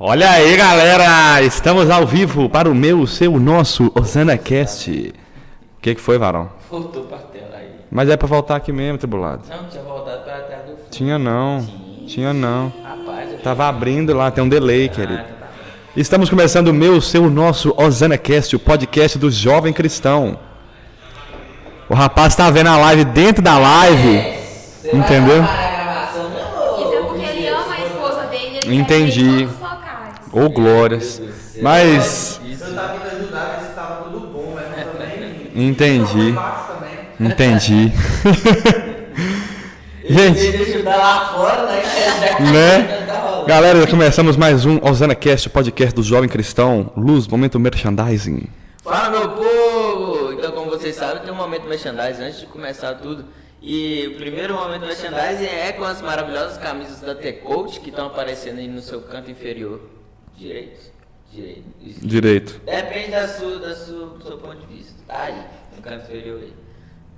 Olha aí, galera! Estamos ao vivo para o meu, seu, nosso OsanaCast. O que, que foi, Varão? Voltou pra tela aí. Mas é pra voltar aqui mesmo, tribulado. Não, tinha voltado pra tela do fundo. Tinha não. Tinha. Tinha não. Rapaz, eu Tava abrindo lá, tem um delay, Ah, querido. tá, tá. Estamos começando o meu, seu, nosso OsanaCast, o podcast do jovem cristão. O rapaz tá vendo a live dentro da live. Vai Entendeu? Isso é porque ele ama a esposa dele ele Entendi. Ô, glórias. Mas, entendi. Entendi. Gente. Né? Já. Galera, começamos mais um OsanaCast, o podcast do jovem cristão. Luz, momento merchandising. Fala, meu povo! Então, como vocês sabem, tem um momento merchandising antes de começar tudo. E o primeiro momento merchandising é com as maravilhosas camisas da T-Coach que estão aparecendo aí no seu canto inferior. Direito? Direito. Isso. Direito. Depende da sua, da sua, do seu ponto de vista. Tá aí, no canto inferior aí.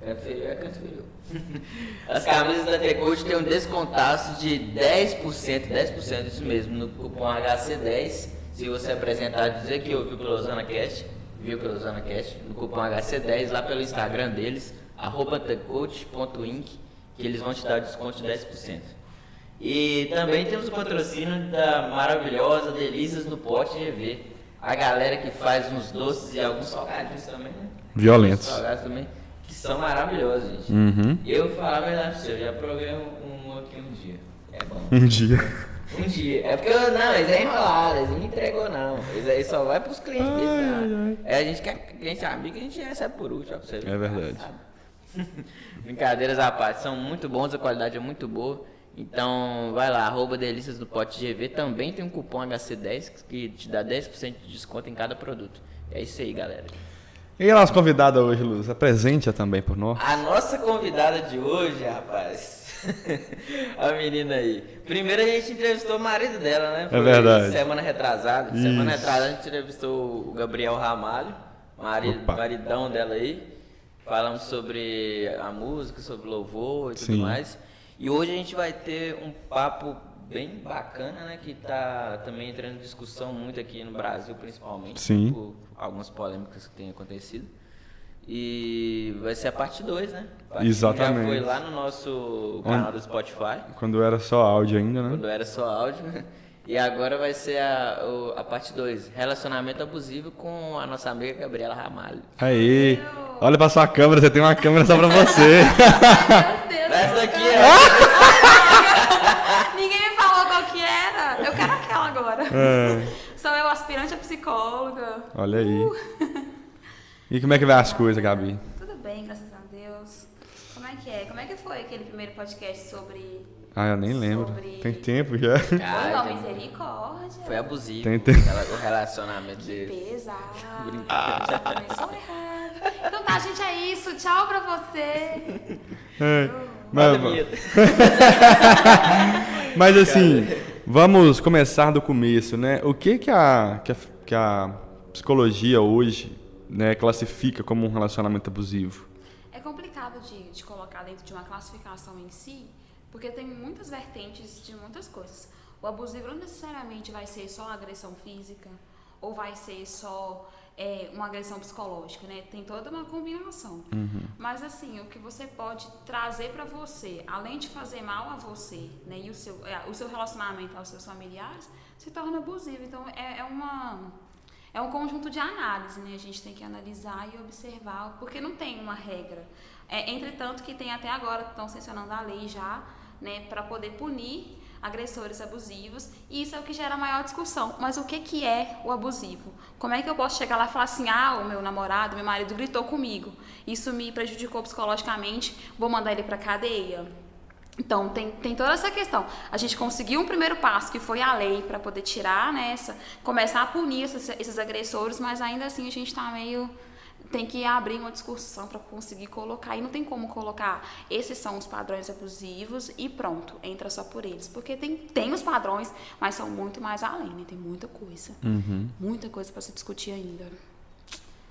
Canto inferior é canto inferior. As camisas da T-Coach tem um descontaço de 10%, 10% isso mesmo, no cupom HC10. Se você apresentar dizer que ouviu pelo OsanaCast, viu pelo OsanaCast, no cupom HC10 lá pelo Instagram deles, arroba que eles vão te dar desconto de 10%. E também temos o patrocínio da maravilhosa Delícias no Pote GV. A galera que faz uns doces e alguns salgadinhos também, né? Violentos. Salgados também, que são maravilhosos, gente. Uhum. Eu vou falar a verdade pra você, eu já provei um, um aqui um dia. É bom. Um dia. Um dia. É porque eu, não, eles é enrolado, eles não entregou não. Eles aí só vai pros clientes deles. né? É a gente quer cliente amigo, a gente recebe por último, pra você. É verdade. Brincadeiras à parte, são muito bons, a qualidade é muito boa. Então, vai lá, arroba Delícias do Pote GV. Também tem um cupom HC10 que te dá 10% de desconto em cada produto. É isso aí, galera. E a nossa convidada hoje, Luz? Apresente-a também por nós. A nossa convidada de hoje, rapaz. a menina aí. Primeiro a gente entrevistou o marido dela, né? É verdade. Semana retrasada. Semana Isso. retrasada a gente entrevistou o Gabriel Ramalho, marido, Opa. maridão dela aí. Falamos sobre a música, sobre louvor e tudo Sim. mais. E hoje a gente vai ter um papo bem bacana, né? Que tá também entrando em discussão muito aqui no Brasil, principalmente. Sim. Por algumas polêmicas que têm acontecido. E vai ser a parte 2, né? Parte Exatamente. Já foi lá no nosso canal do Spotify, Quando era só áudio ainda, né? quando era só áudio. E agora vai ser a, a parte 2, relacionamento abusivo com a nossa amiga Gabriela Ramalho. Aí. Olha pra sua câmera, você tem uma câmera só pra você. Meu Deus. Essa daqui é. Ninguém me falou qual que era. Eu quero aquela agora. É. Sou eu, aspirante a psicóloga. Olha aí. E como é que vai as coisas, Gabi? Tudo bem, graças a Deus. Como é que é? Como é que foi aquele primeiro podcast sobre... Ah, eu nem lembro. Sobre- Tem tempo já. Foi Cara, uma misericórdia. foi abusivo Tem- tem- ela- o relacionamento dele. Pesado. Brincadeira. Começou errado. Então tá, gente, é isso. Tchau pra você. É. Mas, mas assim, vamos começar do começo, né? O que que a, que a, que a psicologia hoje né, classifica como um relacionamento abusivo? É complicado de, de colocar dentro de uma classificação em si, porque tem muitas vertentes de muitas coisas. O abusivo não necessariamente vai ser só agressão física, ou vai ser só é, uma agressão psicológica, né? Tem toda uma combinação. Mas assim, o que você pode trazer para você, além de fazer mal a você, né, e o seu, é, o seu relacionamento aos seus familiares, se torna abusivo. Então é, é uma é um conjunto de análise, né? A gente tem que analisar e observar, porque não tem uma regra. É, entretanto, que tem até agora, estão sancionando a lei já, né, para poder punir agressores abusivos, e isso é o que gera maior discussão. Mas o que, que é o abusivo? Como é que eu posso chegar lá e falar assim, ah, o meu namorado, meu marido gritou comigo, isso me prejudicou psicologicamente, vou mandar ele para cadeia? Então, tem, tem toda essa questão. A gente conseguiu um primeiro passo, que foi a lei, para poder tirar nessa, começar a punir esses, esses agressores, mas ainda assim a gente está meio. Tem que abrir uma discussão para conseguir colocar. E não tem como colocar, esses são os padrões abusivos e pronto, entra só por eles. Porque tem, tem os padrões, mas são muito mais além, né? Tem muita coisa. Muita coisa para se discutir ainda.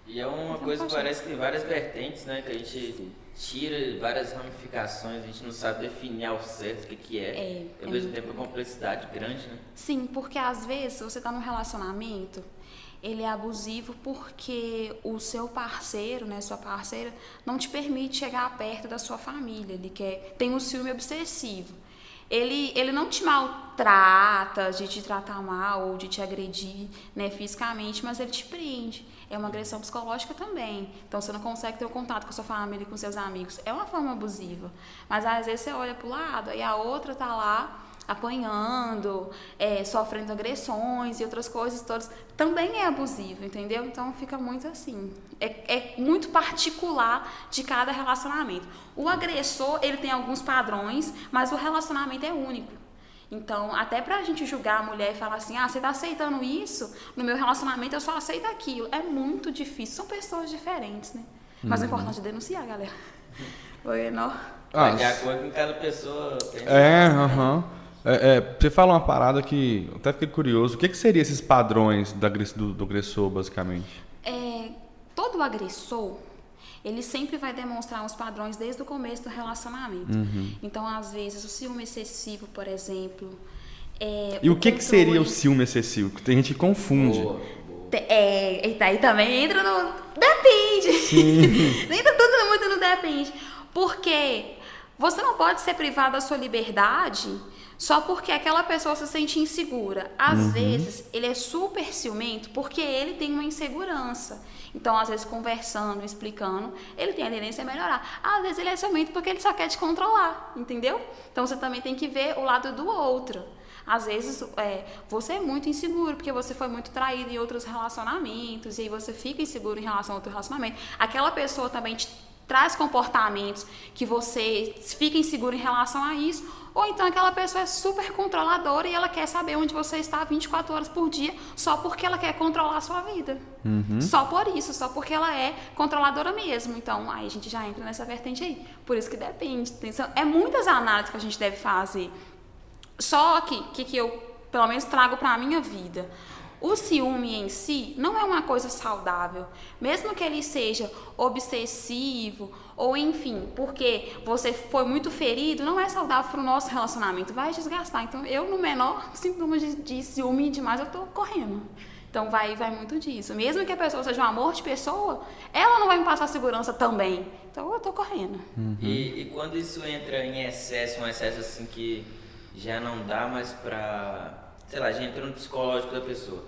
E é uma Então, coisa que parece que tem várias vertentes, né? Que a gente tira várias ramificações, a gente não sabe definir ao certo o que, que é. É, Ao é mesmo tempo, a complexidade grande, né? Sim, porque às vezes você está num relacionamento, ele é abusivo porque o seu parceiro, né, sua parceira, não te permite chegar perto da sua família. Ele quer, tem um ciúme obsessivo. Ele, ele não te maltrata, de te tratar mal ou de te agredir né, fisicamente, mas ele te prende. É uma agressão psicológica também. Então você não consegue ter o contato com a sua família e com seus amigos. É uma forma abusiva. Mas às vezes você olha para o lado e a outra tá lá apanhando, é, sofrendo agressões e outras coisas todas, também é abusivo, entendeu? Então fica muito assim. É, é muito particular de cada relacionamento. O agressor, ele tem alguns padrões, mas o relacionamento é único. Então, até pra gente julgar a mulher e falar assim, ah, você tá aceitando isso? No meu relacionamento eu só aceito aquilo. É muito difícil. São pessoas diferentes, né? Mas o importante é denunciar, galera. Oi, não. Ah, de acordo com cada pessoa. tem- É, aham. É, é, você fala uma parada que eu até fiquei curioso. O que, que seriam esses padrões do, agress- do, do agressor, basicamente? É, todo agressor, ele sempre vai demonstrar uns padrões desde o começo do relacionamento. Uhum. Então, às vezes, o ciúme excessivo, por exemplo. é, E o que, que seria o ciúme excessivo? Que tem gente que confunde. Boa, É, e daí também entra no. Depende! entra tudo muito no depende. Porque você não pode ser privado da sua liberdade só porque aquela pessoa se sente insegura. Às vezes, ele é super ciumento porque ele tem uma insegurança. Então, às vezes, conversando, explicando, ele tem a tendência a melhorar. Às vezes, ele é ciumento porque ele só quer te controlar, entendeu? Então, você também tem que ver o lado do outro. Às vezes é, você é muito inseguro porque você foi muito traído em outros relacionamentos e aí você fica inseguro em relação a outro relacionamento. Aquela pessoa também te traz comportamentos que você fica inseguro em relação a isso. Ou então aquela pessoa é super controladora e ela quer saber onde você está 24 horas por dia só porque ela quer controlar a sua vida. Só por isso, só porque ela é controladora mesmo. Então, aí a gente já entra nessa vertente aí. Por isso que depende. É muitas análises que a gente deve fazer. Só que, que, que eu, pelo menos, trago para a minha vida. O ciúme em si não é uma coisa saudável. Mesmo que ele seja obsessivo, ou enfim, porque você foi muito ferido, não é saudável para o nosso relacionamento. Vai desgastar. Então, eu, no menor sintoma de, de ciúme demais, eu tô correndo. Então, vai, vai muito disso. Mesmo que a pessoa seja um amor de pessoa, ela não vai me passar segurança também. Então, eu tô correndo. E, e quando isso entra em excesso, um excesso assim que já não dá mais pra. Sei lá, já entrou no psicológico da pessoa.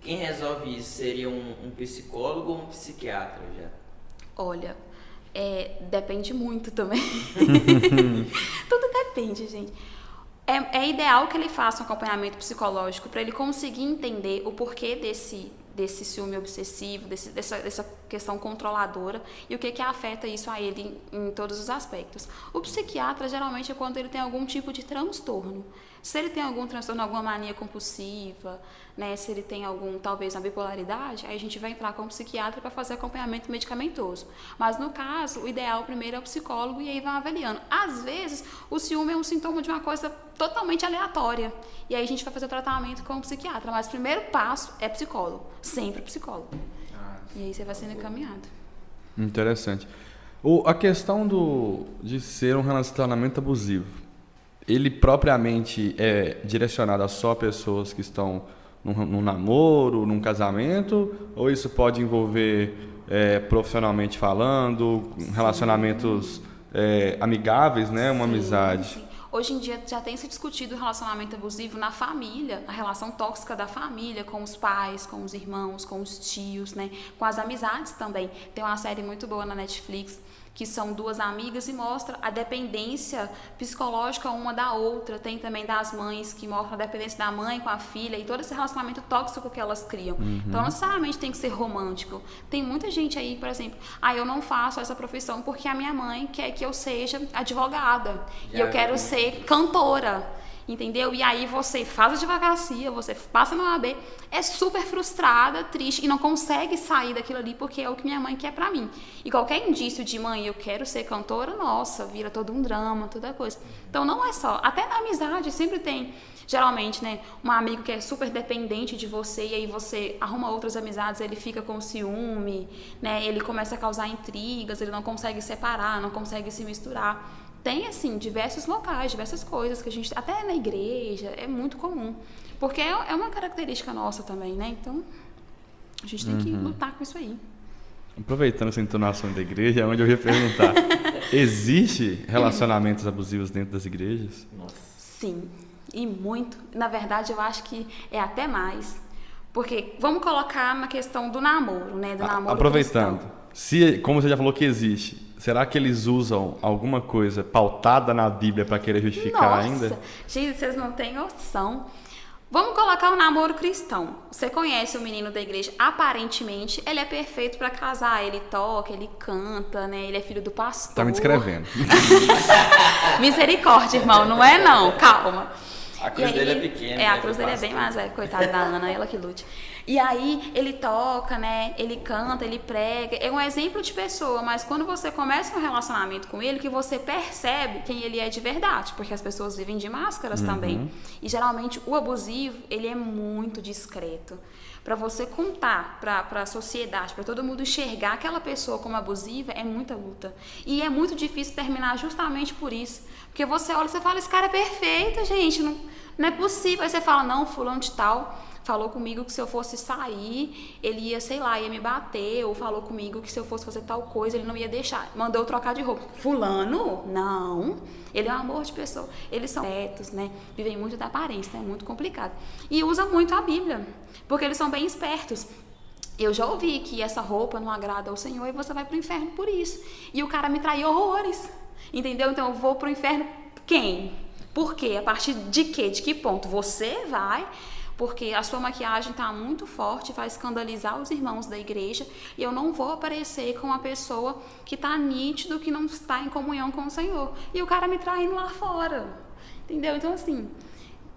Quem resolve isso seria um, um psicólogo ou um psiquiatra já? Olha, é, depende muito também. Tudo depende, gente. É, é ideal que ele faça um acompanhamento psicológico para ele conseguir entender o porquê desse, desse ciúme obsessivo, desse, dessa, dessa questão controladora e o que, que afeta isso a ele em, em todos os aspectos. O psiquiatra geralmente é quando ele tem algum tipo de transtorno. Se ele tem algum transtorno, alguma mania compulsiva, né, se ele tem algum, talvez, uma bipolaridade, aí a gente vai entrar com o psiquiatra para fazer acompanhamento medicamentoso. Mas no caso, o ideal primeiro é o psicólogo e aí vai avaliando. Às vezes, o ciúme é um sintoma de uma coisa totalmente aleatória. E aí a gente vai fazer o tratamento com o psiquiatra. Mas o primeiro passo é psicólogo. Sempre psicólogo. E aí você vai sendo encaminhado. Interessante. O, a questão do, de ser um relacionamento abusivo, ele propriamente é direcionado a só pessoas que estão num, num namoro, num casamento, ou isso pode envolver é, profissionalmente falando, relacionamentos é, amigáveis, né, uma Sim, amizade? sim. Hoje em dia já tem se discutido o relacionamento abusivo na família, a relação tóxica da família, com os pais, com os irmãos, com os tios, né? Com as amizades também. Tem uma série muito boa na Netflix que são duas amigas e mostra a dependência psicológica uma da outra. Tem também das mães que mostra a dependência da mãe com a filha e todo esse relacionamento tóxico que elas criam. Então não necessariamente tem que ser romântico. Tem muita gente aí, por exemplo, ah, eu não faço essa profissão porque a minha mãe quer que eu seja advogada e Já eu quero vi. ser cantora. Entendeu? E aí você faz a advocacia, você passa no AB, é super frustrada, triste e não consegue sair daquilo ali porque é o que minha mãe quer pra mim. E qualquer indício de mãe, eu quero ser cantora, nossa, vira todo um drama, toda coisa. Então não é só, até na amizade sempre tem geralmente, né, um amigo que é super dependente de você e aí você arruma outras amizades, ele fica com ciúme, né, ele começa a causar intrigas, ele não consegue separar, não consegue se misturar. Tem, assim, diversos locais, diversas coisas que a gente, até na igreja, é muito comum. Porque é, é uma característica nossa também, né? Então, a gente tem que Uhum. lutar com isso aí. Aproveitando essa entonação da igreja, é onde eu ia perguntar. Existe relacionamentos abusivos dentro das igrejas? Nossa. Sim, e muito. Na verdade, eu acho que é até mais. Porque vamos colocar na questão do namoro, né? Do A- namoro Aproveitando, cristão. se, como você já falou que existe, será que eles usam alguma coisa pautada na Bíblia para querer justificar Nossa, ainda? gente, vocês não têm noção. Vamos colocar o namoro cristão. Você conhece o menino da igreja, aparentemente ele é perfeito pra casar, ele toca, ele canta, né? Ele é filho do pastor. Tá me descrevendo. Misericórdia, irmão, não é não, calma. A cruz E dele é pequena, É, a né, cruz dele é bem mais, é, coitada da Ana, ela que lute. E aí ele toca, né? Ele canta, ele prega. É um exemplo de pessoa, mas quando você começa um relacionamento com ele, que você percebe quem ele é de verdade, porque as pessoas vivem de máscaras também. E geralmente o abusivo, ele é muito discreto. Pra você contar pra, pra sociedade, pra todo mundo enxergar aquela pessoa como abusiva, é muita luta. E é muito difícil terminar justamente por isso. Porque você olha e você fala, esse cara é perfeito, gente, não, não é possível. Aí você fala, não, fulano de tal falou comigo que se eu fosse sair, ele ia, sei lá, ia me bater, ou falou comigo que se eu fosse fazer tal coisa, ele não ia deixar. Mandou eu trocar de roupa. Fulano? Não. Ele é um amor de pessoa. Eles são retos, né? Vivem muito da aparência, né? É muito complicado. E usa muito a Bíblia, porque eles são bem espertos. Eu já ouvi que essa roupa não agrada ao Senhor e você vai pro inferno por isso. E o cara me traiu horrores. Entendeu? Então eu vou pro inferno quem? Por quê? A partir de quê? De que ponto? Você vai porque a sua maquiagem está muito forte, vai escandalizar os irmãos da igreja, e eu não vou aparecer com uma pessoa que está nítido que não está em comunhão com o Senhor. E o cara me traindo lá fora. Entendeu? Então, assim,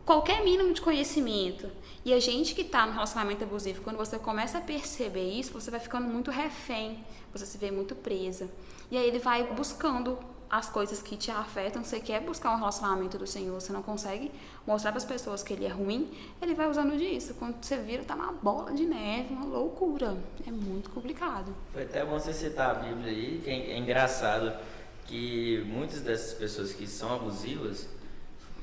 qualquer mínimo de conhecimento. E a gente que está no relacionamento abusivo, quando você começa a perceber isso, você vai ficando muito refém, você se vê muito presa. E aí ele vai buscando as coisas que te afetam, você quer buscar um relacionamento do Senhor, você não consegue mostrar para as pessoas que ele é ruim, ele vai usando disso. Quando você vira, tá uma bola de neve, uma loucura. É muito complicado. Foi até bom você citar a Bíblia aí, que é, é engraçado que muitas dessas pessoas que são abusivas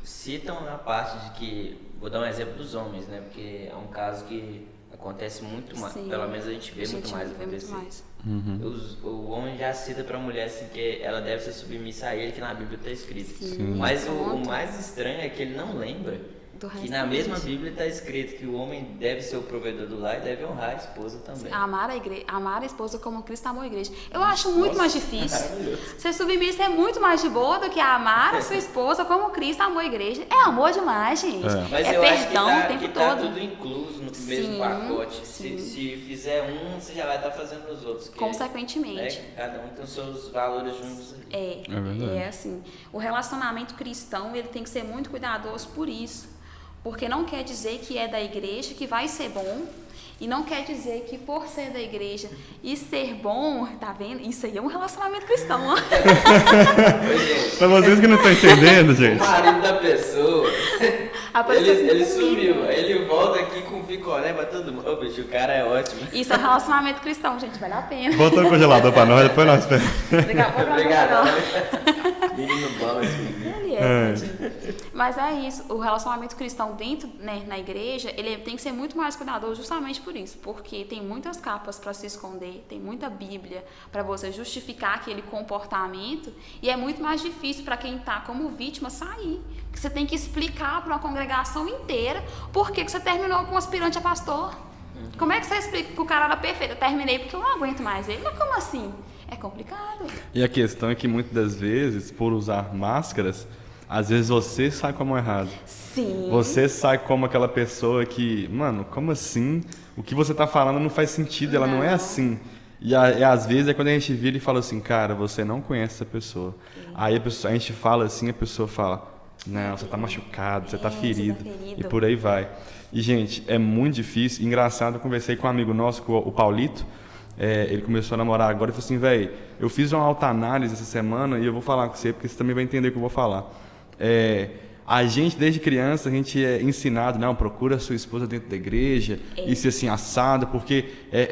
citam na parte de que, vou dar um exemplo dos homens, né? Porque é um caso que acontece muito mais, Sim. pelo menos a gente vê A muito gente mais vê muito acontecer. mais. Os- o homem já cita pra mulher assim que ela deve ser submissa a ele, que na Bíblia está escrito. Sim. Mas o, o mais estranho é que ele não lembra Do que resto na da mesma gente. Bíblia está escrito que o homem deve ser o provedor do lar e deve honrar a esposa também. Amar a, igreja, amar a esposa como Cristo amou a igreja. Eu acho muito Nossa, mais difícil. Ser submissa é muito mais de boa do que amar a sua esposa como Cristo amou a igreja. É amor demais, gente. É. Mas é eu acho que perdão tá, o tempo que tá todo. tudo incluso no Sim, mesmo pacote. sim. Se, se fizer um, você já vai estar fazendo os outros. que, Consequentemente. né, cada um tem os seus valores juntos. É, É verdade. é assim. O relacionamento cristão, ele tem que ser muito cuidadoso por isso. Porque não quer dizer que é da igreja que vai ser bom. E não quer dizer que por ser da igreja e ser bom, tá vendo? Isso aí é um relacionamento cristão. ó. Oi, gente. Pra vocês que não estão entendendo, O gente. marido da pessoa, ele, ele sumiu. Ele volta aqui com picolé pra todo mundo. Ô, bicho, o cara é ótimo. Isso é um relacionamento cristão, gente. Vale a pena. Bota no congelador pra nós, depois nós pegamos. Obrigado. Menino bom esse menino. Ele é, tadinho. Mas é isso, o relacionamento cristão dentro, né, na igreja, ele tem que ser muito mais cuidadoso justamente por isso, porque tem muitas capas para se esconder, tem muita Bíblia para você justificar aquele comportamento, e é muito mais difícil para quem está como vítima sair. Que você tem que explicar para uma congregação inteira por que, você terminou com um aspirante a pastor. Como é que você explica que o cara era perfeito? Eu terminei porque eu não aguento mais ele. Mas como assim? É complicado. E a questão é que muitas das vezes, por usar máscaras, às vezes você sai com a mão errada. Sim. Você sai como aquela pessoa que, mano, como assim? O que você tá falando não faz sentido, ela não, é Não. assim. E, a- e às vezes é quando a gente vira e fala assim, cara, você não conhece essa pessoa. Aí a, pessoa, a gente fala assim, a pessoa fala, Não, você tá machucado, você tá É, você tá ferido. ferido. E por aí vai. E, gente, é muito difícil. Engraçado, eu conversei com um amigo nosso, com o Paulito. É, ele começou a namorar agora e falou assim, velho, eu fiz uma autoanálise essa semana e eu vou falar com você, porque você também vai entender o que eu vou falar. É, a gente, desde criança, a gente é ensinado, não, procura sua esposa dentro da igreja, isso assim, assado, porque é,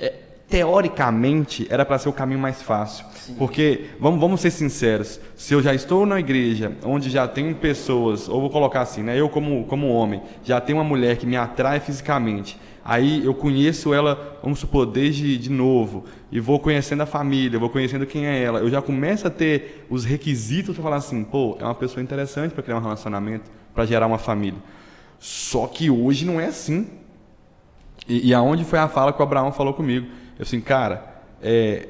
é, é, teoricamente era para ser o caminho mais fácil. Porque, vamos, vamos ser sinceros, se eu já estou na igreja onde já tem pessoas, ou vou colocar assim, né, eu como, como homem, já tenho uma mulher que me atrai fisicamente, aí eu conheço ela, vamos supor, desde de novo, e vou conhecendo a família, vou conhecendo quem é ela, eu já começo a ter os requisitos para falar assim, pô, é uma pessoa interessante para criar um relacionamento, para gerar uma família. Só que hoje não é assim. E, e aonde foi a fala que o Abraão falou comigo? Eu assim, cara, é,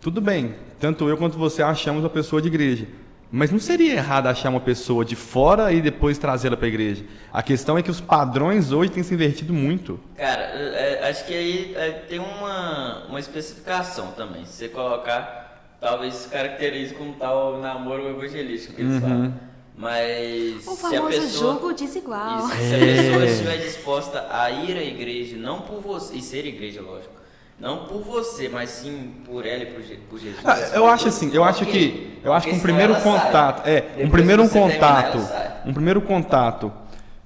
tudo bem, tanto eu quanto você achamos uma pessoa de igreja. Mas não seria errado achar uma pessoa de fora e depois trazê-la para a igreja. A questão é que os padrões hoje têm se invertido muito. Cara, é, é, acho que aí é, tem uma, uma especificação também. Se você colocar, talvez se caracterize como tal namoro evangelístico que eles falam. Mas O se a famoso pessoa. jogo desigual. Isso, se a pessoa estiver disposta a ir à igreja, não por você, e ser igreja, lógico, não por você, mas sim por ela e por, Je- por Jesus. Ah, eu acho assim, eu acho que eu acho que um primeiro sai. contato, é, um primeiro terminar, contato, um primeiro contato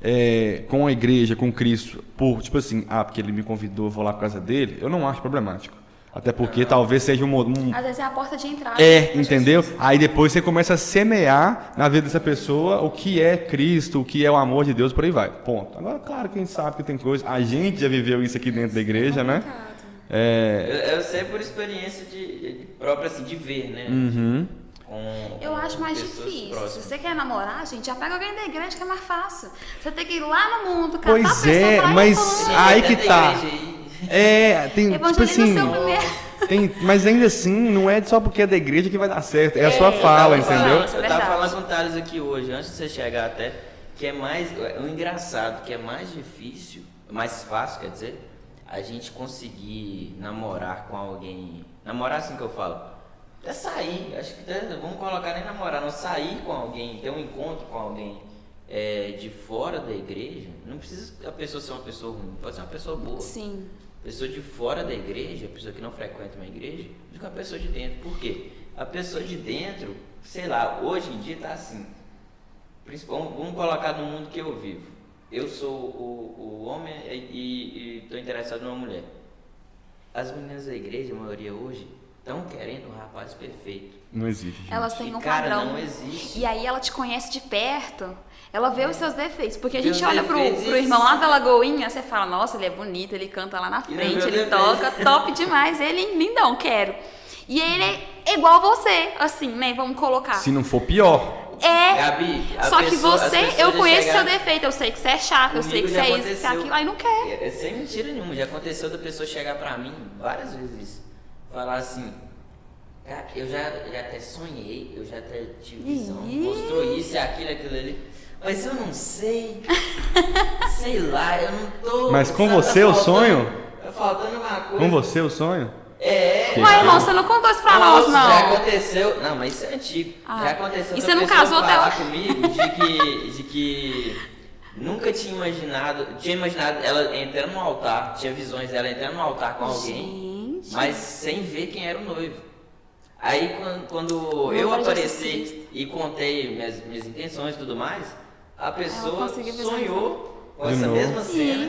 é, com a igreja, com Cristo, por tipo assim, ah, porque ele me convidou, eu vou lá por causa dele, eu não acho problemático. Até porque talvez seja um, um Às vezes é a porta de entrada. é, entendeu? Jesus. Aí depois você começa a semear na vida dessa pessoa o que é Cristo, o que é o amor de Deus, por aí vai. Ponto. Agora, claro, quem sabe que tem coisa. A gente já viveu isso aqui dentro da igreja, né? É. Eu, eu sei por experiência de, de própria, assim, de ver, né? Uhum. Com, Eu com acho mais difícil. Se próximas. você quer namorar, gente, já pega alguém da igreja que é mais fácil. Você tem que ir lá no mundo, catar Pois é, mas- "Ei, fulano, Sim, aí que tá. É, tem, tipo assim. Tem, mas ainda assim, não é só porque é da igreja que vai dar certo. É a sua É, fala, eu tava entendeu? falando- é eu tava verdade. falando com o Thales aqui hoje, antes de você chegar até, que é mais. O engraçado, que é mais difícil, mais fácil, quer dizer, a gente conseguir namorar com alguém. Namorar assim que eu falo. Até sair, acho que até, vamos colocar nem namorar, não sair com alguém, ter um encontro com alguém é, de fora da igreja. Não precisa a pessoa ser uma pessoa ruim, pode ser uma pessoa boa. Sim. Pessoa de fora da igreja, pessoa que não frequenta uma igreja, do que a pessoa de dentro. Por quê? A pessoa de dentro, sei lá, hoje em dia tá assim. Vamos colocar no mundo que eu vivo. Eu sou o, o homem e estou interessado numa mulher. As meninas da igreja, a maioria hoje, estão querendo um rapaz perfeito. Não existe. gente. Elas têm um cara, padrão. não existe. E aí ela te conhece de perto. Ela vê os seus defeitos. Porque a gente olha pro, pro e- irmão lá da Lagoinha, você fala, nossa, ele é bonito, ele canta lá na frente, ele defeito. toca, top demais. Ele, lindão, quero. E ele é igual a você, assim, né? Vamos colocar. Se não for pior. É. Gabi, a Só que pessoa- as você, eu conheço seu defeito, eu sei que você é chato, eu sei que você é isso, que você é aquilo, aí não quer. É, é sem mentira nenhuma, já aconteceu da pessoa chegar pra mim várias vezes. Falar assim, cara, eu já, já até sonhei, eu já até tive visão, mostrou isso e aquilo, aquilo ali. Mas eu não sei. sei lá, eu não tô. Mas com sabe, você, o faltando- sonho? Tá faltando uma coisa. Com você o sonho? É. Que Ué, que- irmão, você não contou isso pra Nossa, nós, Já não. aconteceu. Não, mas isso é antigo. Ah. Já aconteceu. E você não casou até falar hoje? comigo de que, de que nunca tinha imaginado. Tinha imaginado ela entrando no altar, tinha visões dela entrando no altar com alguém, Gente. mas sem ver quem era o noivo. Aí quando, quando eu apareci e contei minhas, minhas intenções e tudo mais, a pessoa sonhou com essa mesma cena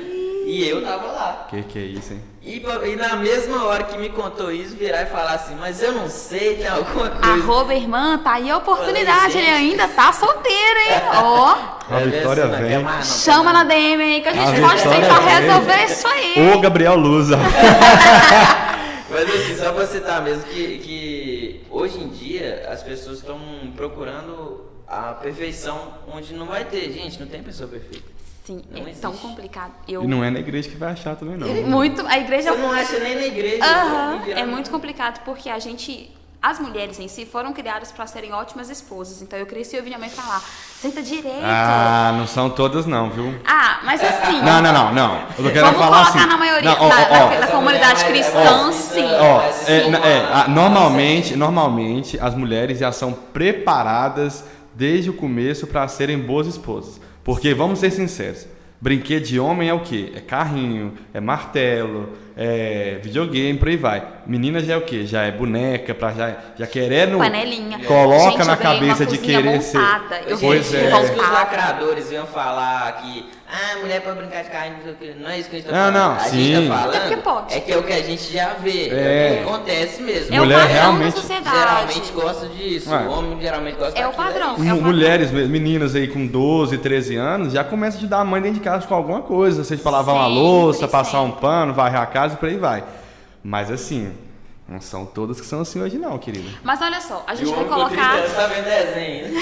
e eu tava lá. Que que é isso, hein? E, e na mesma hora que me contou isso, virar e falar assim, mas eu não sei, tem alguma coisa. Arroba irmã, tá aí a oportunidade, Falei, ele ainda tá solteiro, hein? Ó, A Vitória não vem. não, chama na. DM aí que a gente A pode tentar vem. resolver isso aí. Ô, Gabriel Luza. Mas assim, só pra citar mesmo que, que hoje em dia as pessoas estão procurando a perfeição onde não vai ter. Gente, não tem pessoa perfeita. Sim, Não é tão existe. complicado. Eu E não é na igreja que vai achar também, não. muito, a igreja Você não acha nem na igreja. Vira é muito complicado porque a gente, as mulheres em si foram criadas para serem ótimas esposas. Então eu cresci ouvindo minha mãe falar: "Senta direito". Ah, não são todas não, viu? Ah, mas assim, Não, não, não, não. Eu tô querendo vamos falar colocar assim. na maioria Não, ó, da, ó, da- comunidade cristã, sim. Ó, é, Sim. na- é, a- normalmente, normalmente as mulheres já são preparadas desde o começo para serem boas esposas. Porque, vamos ser sinceros, brinquedo de homem é o quê? É carrinho, é martelo, é videogame, por aí vai. Menina já é o quê? Já é boneca, pra já, já querendo... Panelinha. Coloca Gente, na cabeça de querer ser... montada. Eu Pois é. Os lacradores iam falar que ah, mulher pode brincar de carrinho, não sei o quê. Não é isso que a gente tá Não, falando. não, a sim. gente tá falando pode. é que é o que a gente já vê. É, É. o que acontece mesmo. É o Mulher padrão realmente- da sociedade. Geralmente gosta disso. Ué. O homem geralmente gosta É o padrão. É o padrão. Mulheres, me- meninas aí com 12, 13 anos, já começam a ajudar a mãe dentro de casa com alguma coisa, seja pra lavar uma Sempre, louça, passar um pano, varrer a casa e por aí vai. Mas assim, não são todas que são assim hoje não, querida. Mas olha só, a gente vai homem com colocar. 30 anos tá vendo desenho.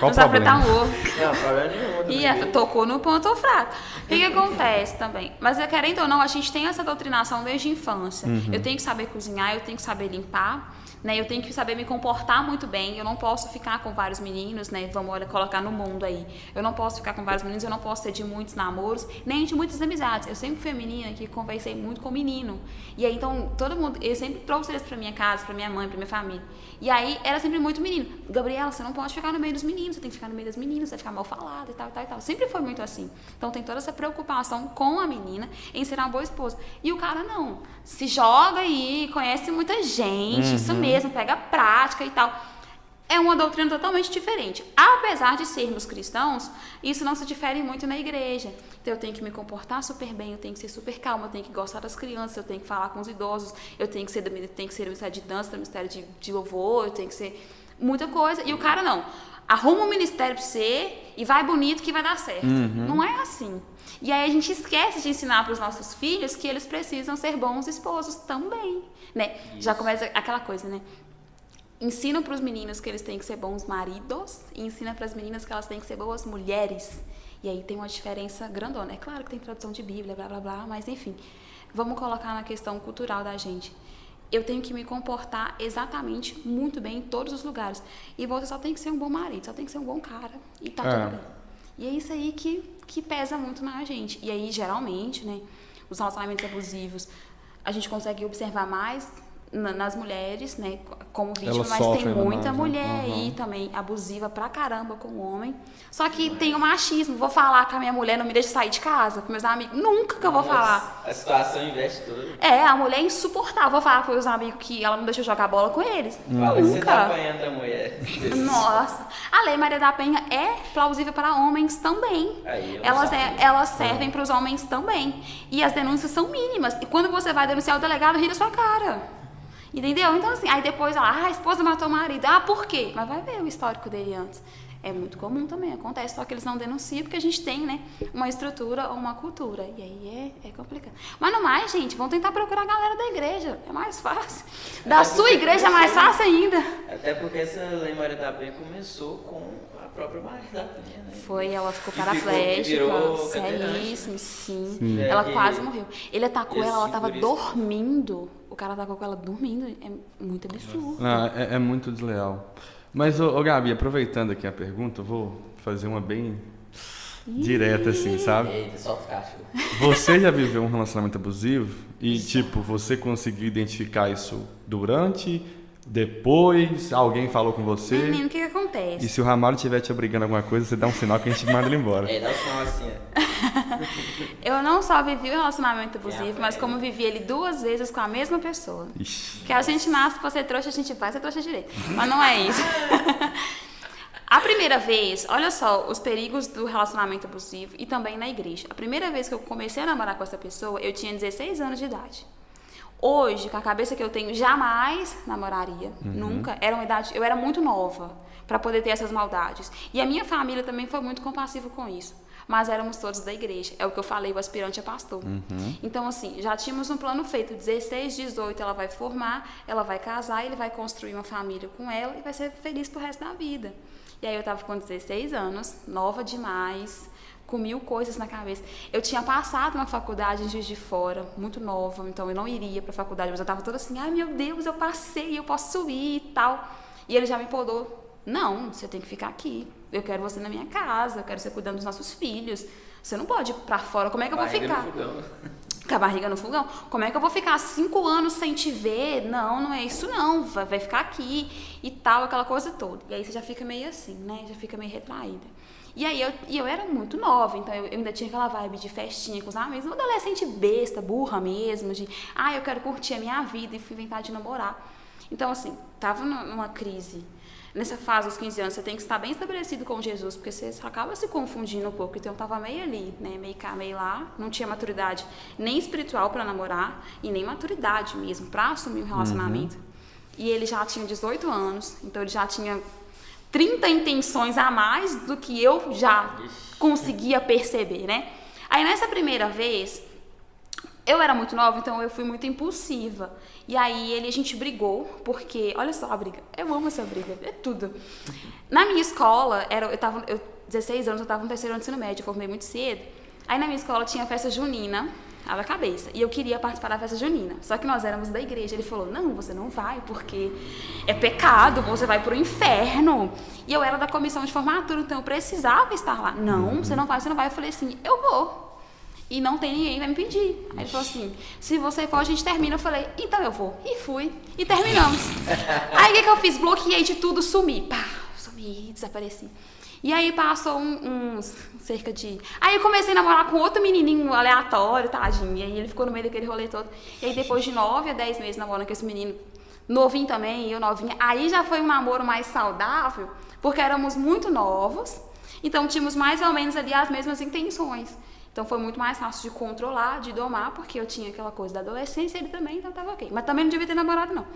Qual Não o sabe fritar problema? um ovo. Não, problema nenhum. E é, tocou no ponto fraco. O que, que acontece também? Mas é, querendo ou não, a gente tem essa doutrinação desde a infância. Uhum. Eu tenho que saber cozinhar, eu tenho que saber limpar, né? Eu tenho que saber me comportar muito bem. Eu não posso ficar com vários meninos, né? Vamos olha, colocar no mundo aí. Eu não posso ficar com vários meninos, eu não posso ter de muitos namoros, nem de muitas amizades. Eu sempre fui a menina que conversei muito com menino. E aí, então, todo mundo, eu sempre trouxe eles pra minha casa, pra minha mãe, pra minha família. E aí, era sempre muito menino. Gabriela, você não pode ficar no meio dos meninos, você tem que ficar no meio das meninas, você vai ficar mal falada e tal, e tal, e tal. Sempre foi muito assim. Então, tem toda essa preocupação com a menina em ser uma boa esposa. E o cara não. Se joga aí, conhece muita gente, isso mesmo, pega prática e tal. É uma doutrina totalmente diferente. Apesar de sermos cristãos, isso não se difere muito na igreja. Então eu tenho que me comportar super bem, eu tenho que ser super calma, eu tenho que gostar das crianças, eu tenho que falar com os idosos, eu tenho que ser do, tenho que ser do ministério de dança, do ministério de, de louvor, eu tenho que ser muita coisa. E o cara não. Arruma um ministério pra você e vai bonito que vai dar certo. Não é assim. E aí a gente esquece de ensinar para os nossos filhos que eles precisam ser bons esposos também, né? Já começa aquela coisa, né? Ensina para os meninos que eles têm que ser bons maridos e ensina para as meninas que elas têm que ser boas mulheres. E aí tem uma diferença grandona. É claro que tem tradução de Bíblia, blá blá blá, mas enfim. Vamos colocar na questão cultural da gente. Eu tenho que me comportar exatamente muito bem em todos os lugares. E você só tem que ser um bom marido, só tem que ser um bom cara. E tá É. tudo bem. E é isso aí que, que pesa muito na gente. E aí, geralmente, né, os relacionamentos abusivos, a gente consegue observar mais na- nas mulheres, né, como vítima, Elas mas tem sofrem muita mais, né? mulher aí também abusiva pra caramba com o homem. Só que tem o machismo. Vou falar que a minha mulher não me deixa sair de casa com meus amigos. Nunca que eu vou falar. A situação investe tudo. É, a mulher é insuportável. Vou falar com meus amigos que ela não deixa eu jogar bola com eles. Fala que você tá Nunca. apanhando da mulher. Nossa, a Lei Maria da Penha é plausível para homens também. Aí, elas, é, elas servem para os homens também. E as denúncias são mínimas. E quando você vai denunciar o delegado, ri da sua cara. Entendeu? Então, assim, aí depois ela, ah, a esposa matou o marido. Ah, por quê? Mas vai ver o histórico dele antes. É muito comum também, acontece, só que eles não denunciam porque a gente tem, né, uma estrutura ou uma cultura. E aí é, é complicado. Mas no mais, gente, vão tentar procurar a galera da igreja. É mais fácil. Da Até sua igreja é mais fácil ainda. Até porque essa lei Maria da Penha começou com a própria Maria da Penha, né? Foi, ela ficou ficou- paraplégica, virou seríssimo, sim. Sim. Ela É, quase morreu. Ele atacou ela, ela tava por isso- dormindo. O cara atacou com ela dormindo. É muito absurdo. Não, é, é muito desleal. Mas, ô, ô, Gabi, aproveitando aqui a pergunta, eu vou fazer uma bem direta, assim, sabe? Eita, solta o cachorro. Você já viveu um relacionamento abusivo e, tipo, você conseguiu identificar isso durante, depois, alguém falou com você? Menino, o que, que acontece? E se o Ramalho estiver te obrigando a alguma coisa, você dá um sinal que a gente manda ele embora. É, dá o sinal assim, ó. Eu não só vivi o relacionamento abusivo, É, mas é. como vivi ele duas vezes com a mesma pessoa. Ixi. Que a gente nasce pra ser trouxa, a gente vai ser trouxa direito. Mas não é isso. A primeira vez, olha só os perigos do relacionamento abusivo e também na igreja. A primeira vez que eu comecei a namorar com essa pessoa, eu tinha 16 anos de idade. Hoje, com a cabeça que eu tenho, jamais namoraria. Nunca. Era uma idade, eu era muito nova para poder ter essas maldades. E a minha família também foi muito compassiva com isso. Mas éramos todos da igreja. É o que eu falei, o aspirante é pastor. Então, assim, já tínhamos um plano feito. 16, 18, ela vai formar, ela vai casar, ele vai construir uma família com ela e vai ser feliz pro resto da vida. E aí eu tava com 16 anos, nova demais, com mil coisas na cabeça. Eu tinha passado na faculdade em Juiz de Fora, muito nova, então eu não iria pra faculdade, mas eu tava toda assim, ai meu Deus, eu passei, eu posso ir e tal. E ele já me podou, não, você tem que ficar aqui. Eu quero você na minha casa, eu quero você cuidando dos nossos filhos. Você não pode ir pra fora, como é que eu vou Barriga no ficar? fogão. com a barriga no fogão. Como é que eu vou ficar cinco anos sem te ver? Não, não é isso não. Vai, vai ficar aqui e tal, aquela coisa toda. E aí você já fica meio assim, né? Já fica meio retraída. E aí eu, e eu era muito nova, então eu, eu ainda tinha aquela vibe de festinha com os amigos, uma adolescente besta, burra mesmo, de ah, eu quero curtir a minha vida e fui inventar de namorar. Então, assim, tava numa crise. Nessa fase, aos 15 anos, você tem que estar bem estabelecido com Jesus, porque você acaba se confundindo um pouco. Então, eu tava meio ali, né? Meio cá, meio lá. Não tinha maturidade nem espiritual para namorar e nem maturidade mesmo para assumir um relacionamento. Uhum. E ele já tinha 18 anos, então ele já tinha 30 intenções a mais do que eu já conseguia perceber, né? Aí nessa primeira vez, eu era muito nova, então eu fui muito impulsiva. E aí ele a gente brigou, porque olha só a briga. Eu amo essa briga, é tudo. Na minha escola, era eu tava eu 16 anos, eu tava no terceiro ano de ensino médio, eu formei muito cedo. Aí na minha escola tinha festa junina, a cabeça. E eu queria participar da festa junina. Só que nós éramos da igreja. Ele falou: Não, você não vai, porque é pecado, você vai pro inferno. E eu era da comissão de formatura, então eu precisava estar lá. Não, você não vai, você não vai. Eu falei assim: Eu vou. E não tem ninguém vai me pedir. Aí ele falou assim: se você for, a gente termina. Eu falei: então eu vou. E fui. E terminamos. Aí o que, que eu fiz? Bloqueei de tudo, sumi. Pá, sumi, desapareci. E aí passou um, uns cerca de. Aí eu comecei a namorar com outro menininho aleatório, tadinho. E aí ele ficou no meio daquele rolê todo. E aí depois de nove a dez meses namorando com esse menino, novinho também, eu novinha, aí já foi um namoro mais saudável, porque éramos muito novos. Então tínhamos mais ou menos ali as mesmas intenções. Então foi muito mais fácil de controlar, de domar, porque eu tinha aquela coisa da adolescência, ele também, então tava ok. Mas também não devia ter namorado, não.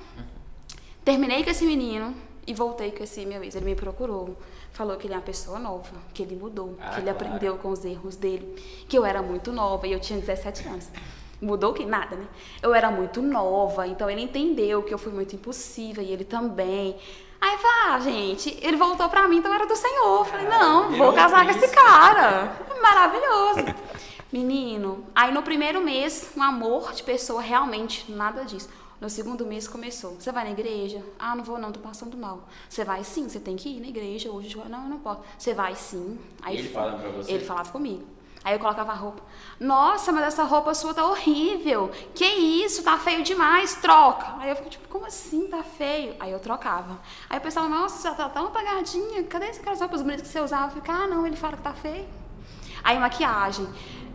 Terminei com esse menino e voltei com esse meu ex. Ele me procurou falou que ele é uma pessoa nova, que ele mudou, ah, que ele claro. aprendeu com os erros dele, que eu era muito nova e eu tinha 17 anos. Mudou que nada, né? Eu era muito nova, então ele entendeu que eu fui muito impulsiva e ele também. Aí falei, ah, gente, ele voltou pra mim, então era do Senhor. Eu falei, não, vou casar com esse cara. Maravilhoso. Menino, aí no primeiro mês, um amor de pessoa, realmente, nada disso. No segundo mês começou. Você vai na igreja? Ah, não vou não, tô passando mal. Você vai sim, você tem que ir na igreja hoje. Não, eu não posso. Você vai sim. Aí ele fala pra você? Ele falava comigo. Aí eu colocava a roupa. Nossa, mas essa roupa sua tá horrível. Que isso? Tá feio demais. Troca. Aí eu fico tipo, como assim tá feio? Aí eu trocava. Aí o pessoal, nossa, você tá tão apagadinha. Cadê aquelas roupas bonitas que você usava? Eu fico, ah, não, ele fala que tá feio. Aí maquiagem.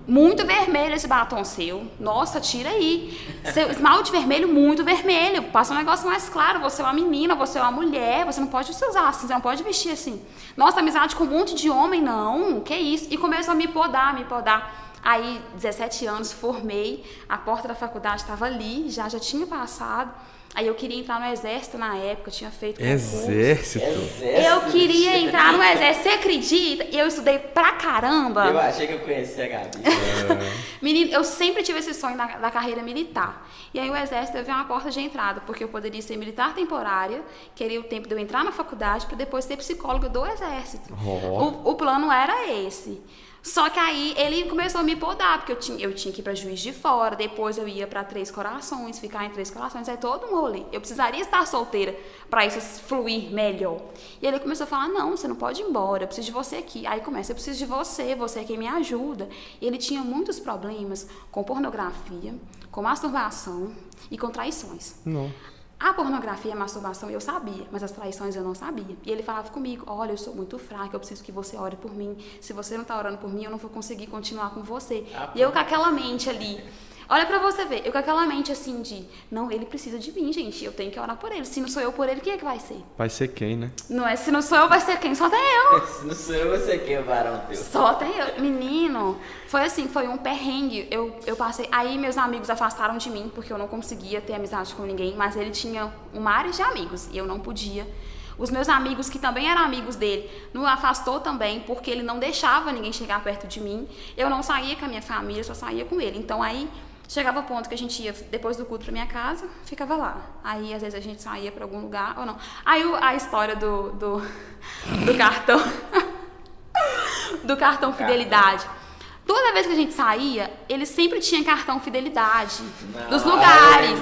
Muito vermelho esse batom seu. Nossa, tira aí. Seu esmalte vermelho, muito vermelho. Passa um negócio mais claro. Você é uma menina, você é uma mulher. Você não pode usar assim, você não pode vestir assim. Nossa, amizade com um monte de homem, não. Que isso? E começou a me podar, me podar. Aí, 17 anos, formei. A porta da faculdade estava ali, já já tinha passado. Aí eu queria entrar no exército na época, eu tinha feito Exército? Eu queria entrar no exército, você acredita? E eu estudei pra caramba. Eu achei que eu conhecia a Gabi. Menino, eu sempre tive esse sonho da, da, carreira militar. E aí o exército teve uma porta de entrada, porque eu poderia ser militar temporária, queria o tempo de eu entrar na faculdade para depois ser psicóloga do exército. Oh. O, o plano era esse. Só que aí ele começou a me podar, porque eu tinha, eu tinha que ir para Juiz de Fora, depois eu ia para Três Corações, ficar em Três Corações, é todo um rolê. Eu precisaria estar solteira para isso fluir melhor. E ele começou a falar: "Não, você não pode ir embora, eu preciso de você aqui". Aí começa: "Eu preciso de você, você é quem me ajuda". E ele tinha muitos problemas com pornografia, com masturbação e com traições. Não. A pornografia e a masturbação eu sabia, mas as traições eu não sabia. E ele falava comigo: Olha, eu sou muito fraca, eu preciso que você ore por mim. Se você não está orando por mim, eu não vou conseguir continuar com você. Ah, e eu com aquela mente ali, Olha pra você ver, eu com aquela mente assim de, não, ele precisa de mim, gente, eu tenho que orar por ele. Se não sou eu por ele, quem é que vai ser? Vai ser quem, né? Não é, se não sou eu, vai ser quem? Só tem eu. se não sou eu, vai ser quem, varão teu? Só tem eu. Menino, foi assim, foi um perrengue. Eu, eu passei, aí meus amigos afastaram de mim, porque eu não conseguia ter amizade com ninguém, mas ele tinha uma área de amigos, e eu não podia. Os meus amigos, que também eram amigos dele, não afastou também, porque ele não deixava ninguém chegar perto de mim. Eu não saía com a minha família, só saía com ele. Então aí Chegava o ponto que a gente ia depois do culto pra minha casa, ficava lá. Aí às vezes a gente saía para algum lugar ou não. Aí a história do, do, do cartão do cartão fidelidade. Toda vez que a gente saía, ele sempre tinha cartão fidelidade não, dos lugares.